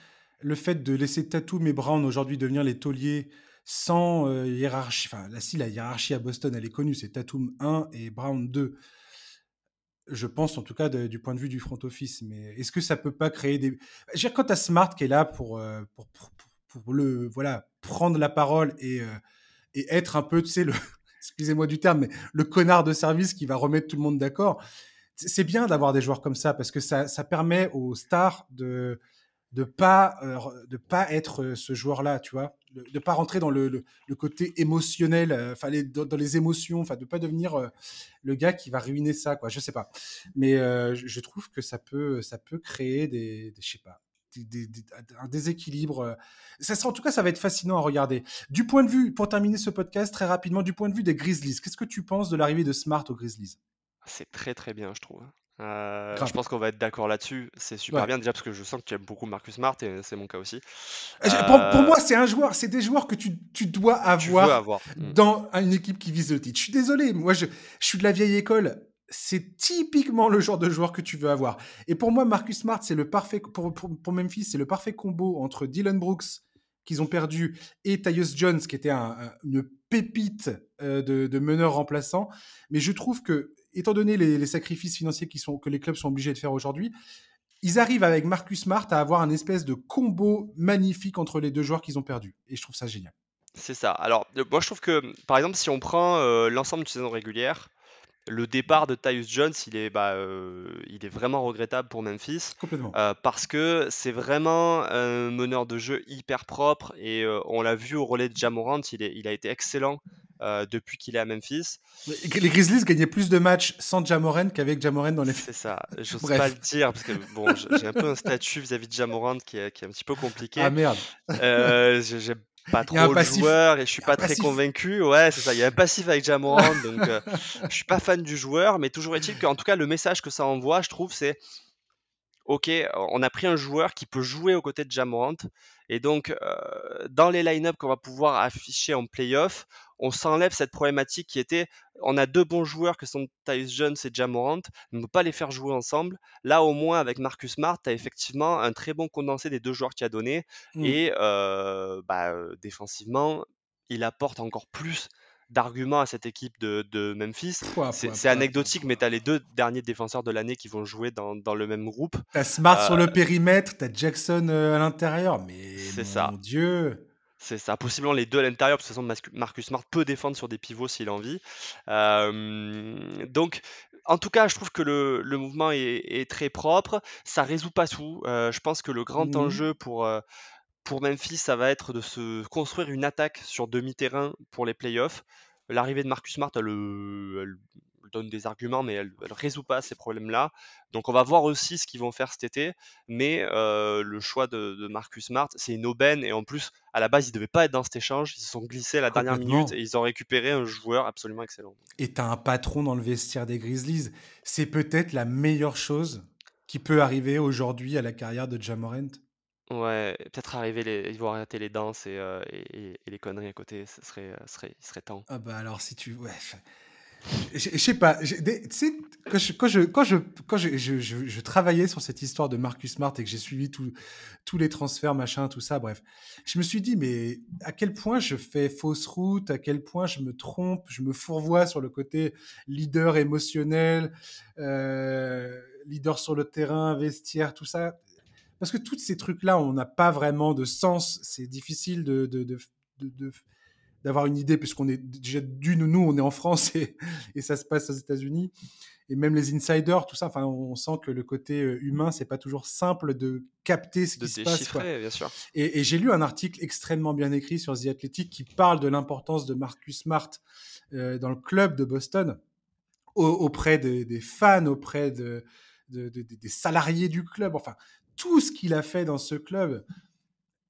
le fait de laisser Tatum et Brown aujourd'hui devenir les tauliers sans euh, hiérarchie, enfin, là, si la hiérarchie à Boston, elle est connue, c'est Tatum 1 et Brown 2. Je pense en tout cas du point de vue du front office. Mais est-ce que ça peut pas créer des. Je veux dire, quand as Smart qui est là pour, euh, pour, pour, le, voilà, prendre la parole et, euh, et être un peu, tu sais, le. Excusez-moi du terme, le connard de service qui va remettre tout le monde d'accord. C'est bien d'avoir des joueurs comme ça parce que ça, ça permet aux stars de, de pas euh, de pas être euh, ce joueur-là, tu vois, de, ne pas rentrer dans le, le, côté émotionnel, euh, enfin dans, les émotions, enfin de pas devenir le gars qui va ruiner ça, quoi. Je sais pas, mais je, trouve que ça peut ça peut créer des, des je sais pas. un déséquilibre. Ça en tout cas, ça va être fascinant à regarder. Du point de vue, pour terminer ce podcast très rapidement, du point de vue des Grizzlies, qu'est-ce que tu penses de l'arrivée de Smart aux Grizzlies? C'est très très bien, je trouve. Euh, je pense qu'on va être d'accord là-dessus. C'est super bien déjà parce que je sens que tu aimes beaucoup Marcus Smart et c'est mon cas aussi. Pour, moi, c'est un joueur, c'est des joueurs que tu, tu dois avoir, mm. dans une équipe qui vise le titre. Je suis désolé, moi je, je suis de la vieille école. C'est typiquement le genre de joueur que tu veux avoir. Et pour moi, Marcus Smart, c'est le parfait pour, pour, Memphis, c'est le parfait combo entre Dylan Brooks qu'ils ont perdu et Tyus Jones qui était un, une pépite euh, de, de meneur remplaçant. Mais je trouve que étant donné les, sacrifices financiers qui sont, que les clubs sont obligés de faire aujourd'hui, ils arrivent avec Marcus Smart à avoir un espèce de combo magnifique entre les deux joueurs qu'ils ont perdus. Et je trouve ça génial. C'est ça. Alors, moi, je trouve que, par exemple, si on prend euh, l'ensemble de saison régulière, le départ de Tyus Jones, il est, bah, euh, il est vraiment regrettable pour Memphis. Complètement. Euh, parce que c'est vraiment un meneur de jeu hyper propre et on l'a vu au relais de Jamorant, il, il a été excellent euh, depuis qu'il est à Memphis. Les Grizzlies gagnaient plus de matchs sans Jamoran qu'avec Jamoran dans les. C'est ça. Je n'ose pas le dire parce que bon, j'ai un peu un statut vis-à-vis de Jamoran qui est, qui est, un petit peu compliqué. Ah merde. Euh, j'ai pas trop le joueur et je suis pas très convaincu. Ouais, c'est ça. Il y a un passif avec Jamorant, donc euh, je suis pas fan du joueur, mais toujours est-il qu'en tout cas le message que ça envoie, je trouve, c'est ok, on a pris un joueur qui peut jouer aux côtés de Jamorant. Et donc, dans les line-up qu'on va pouvoir afficher en playoff, on s'enlève cette problématique qui était on a deux bons joueurs que sont Tyus Jones et Jamorant, on ne peut pas les faire jouer ensemble. Là, au moins, avec Marcus Smart, tu as effectivement un très bon condensé des deux joueurs qu'il a donné. Mmh. Et bah, défensivement, il apporte encore plus d'arguments à cette équipe de, Memphis. C'est anecdotique, mais tu as les deux derniers défenseurs de l'année qui vont jouer dans, le même groupe. Tu as Smart sur le euh, périmètre, tu as Jackson euh, à l'intérieur, mais mon ça. Dieu c'est ça, possiblement les deux à l'intérieur, parce que Marcus Smart peut défendre sur des pivots s'il a envie. Euh, donc, en tout cas, je trouve que le, mouvement est, très propre. Ça résout pas tout. je pense que le grand mmh enjeu pour, pour Memphis, ça va être de se construire une attaque sur demi-terrain pour les playoffs. L'arrivée de Marcus Smart, elle, donne des arguments, mais elle ne résout pas ces problèmes-là. Donc on va voir aussi ce qu'ils vont faire cet été. Mais euh, le choix de, Marcus Smart, c'est une aubaine. Et en plus, à la base, ils ne devaient pas être dans cet échange. Ils se sont glissés à la dernière minute et ils ont récupéré un joueur absolument excellent. Et tu as un patron dans le vestiaire des Grizzlies. C'est peut-être la meilleure chose qui peut arriver aujourd'hui à la carrière de Jamorant. Ouais, peut-être arriver les ils vont arrêter les danses et euh, les conneries à côté, ce serait, euh, serait serait temps. Ah bah, alors si tu ouais, je sais pas, tu sais, quand je, quand je, quand je, quand je, je, travaillais sur cette histoire de Marcus Smart et que j'ai suivi tous les transferts, machin, tout ça, bref, je me suis dit, mais à quel point je fais fausse route, à quel point je me trompe, je me fourvoie sur le côté leader émotionnel, euh, leader sur le terrain, vestiaire, tout ça parce que tous ces trucs-là, on n'a pas vraiment de sens. C'est difficile de, d'avoir une idée puisqu'on est déjà d'une nous on est en France et, et ça se passe aux États-Unis et même les insiders tout ça enfin on sent que le côté euh, humain c'est pas toujours simple de capter ce qui se passe Bien sûr. et, j'ai lu un article extrêmement bien écrit sur The Athletic qui parle de l'importance de Marcus Smart euh, dans le club de Boston auprès des fans auprès de, des salariés du club enfin tout ce qu'il a fait dans ce club.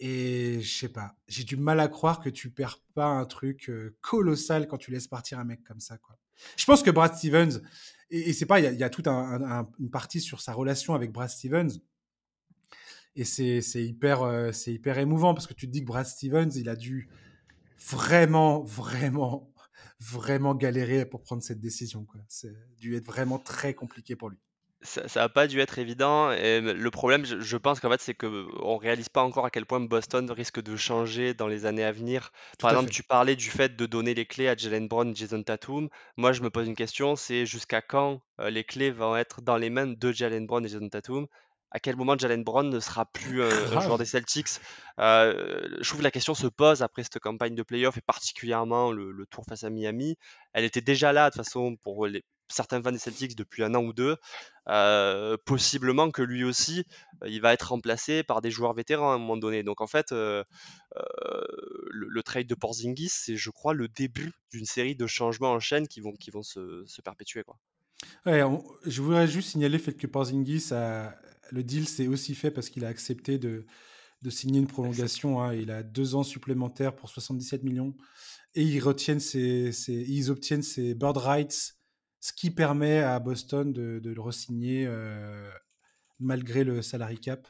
Et je sais pas, j'ai du mal à croire que tu perds pas un truc euh, colossal quand tu laisses partir un mec comme ça. Quoi. Je pense que Brad Stevens, et, c'est pas, il y, a, toute une partie sur sa relation avec Brad Stevens. Et c'est hyper, euh, c'est hyper émouvant parce que tu te dis que Brad Stevens, il a dû vraiment, vraiment, vraiment galérer pour prendre cette décision. C'est dû être vraiment très compliqué pour lui ça, ça a pas dû être évident. Et le problème, je, pense qu'en fait, c'est qu'on réalise pas encore à quel point Boston risque de changer dans les années à venir. Par exemple, tu parlais du fait de donner les clés à Jalen Brown et Jason Tatum. Moi, je me pose une question, c'est jusqu'à quand euh, les clés vont être dans les mains de Jalen Brown et Jason Tatum? À quel moment Jalen Brown ne sera plus un, joueur des Celtics? Euh, Je trouve que la question se pose après cette campagne de playoff et particulièrement le, le, tour face à Miami. Elle était déjà là de toute façon pour les, certains fans des Celtics depuis un an ou deux, euh, possiblement que lui aussi, il va être remplacé par des joueurs vétérans à un moment donné. Donc en fait, euh, le, trade de Porzingis, c'est je crois le début d'une série de changements en chaîne qui vont, qui vont se, perpétuer. Quoi. je voudrais juste signaler le fait que Porzingis, a, le deal s'est aussi fait parce qu'il a accepté de, de signer une prolongation. Hein. il a deux ans supplémentaires pour 77 millions et ils, retiennent ses, ils obtiennent ses bird rights ce qui permet à Boston de, le re-signer euh, malgré le salary cap.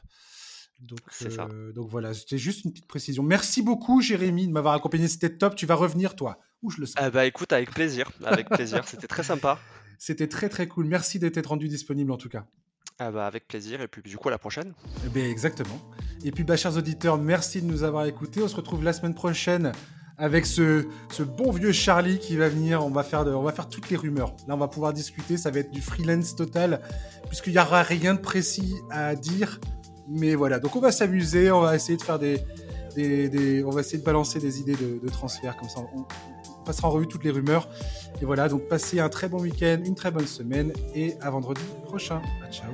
Donc, euh, donc voilà, c'était juste une petite précision. Merci beaucoup, Jérémy, de m'avoir accompagné. C'était top. Tu vas revenir, toi. Où je le sens. Ah bah écoute, avec plaisir. Avec plaisir. C'était très sympa. C'était très très cool. Merci d'être rendu disponible en tout cas. Ah bah avec plaisir. Et puis du coup, à la prochaine. Eh ben, exactement. Et puis, bah, chers auditeurs, merci de nous avoir écoutés. On se retrouve la semaine prochaine avec ce, bon vieux Charlie qui va venir. On va, faire toutes les rumeurs. Là, on va pouvoir discuter. Ça va être du freelance total, puisqu'il n'y aura rien de précis à dire. Mais voilà, donc on va s'amuser. On va essayer de faire des, On va essayer de balancer des idées de, transfert. Comme ça, on, passera en revue toutes les rumeurs. Et voilà, donc passez un très bon week-end, une très bonne semaine. Et à vendredi prochain. ciao.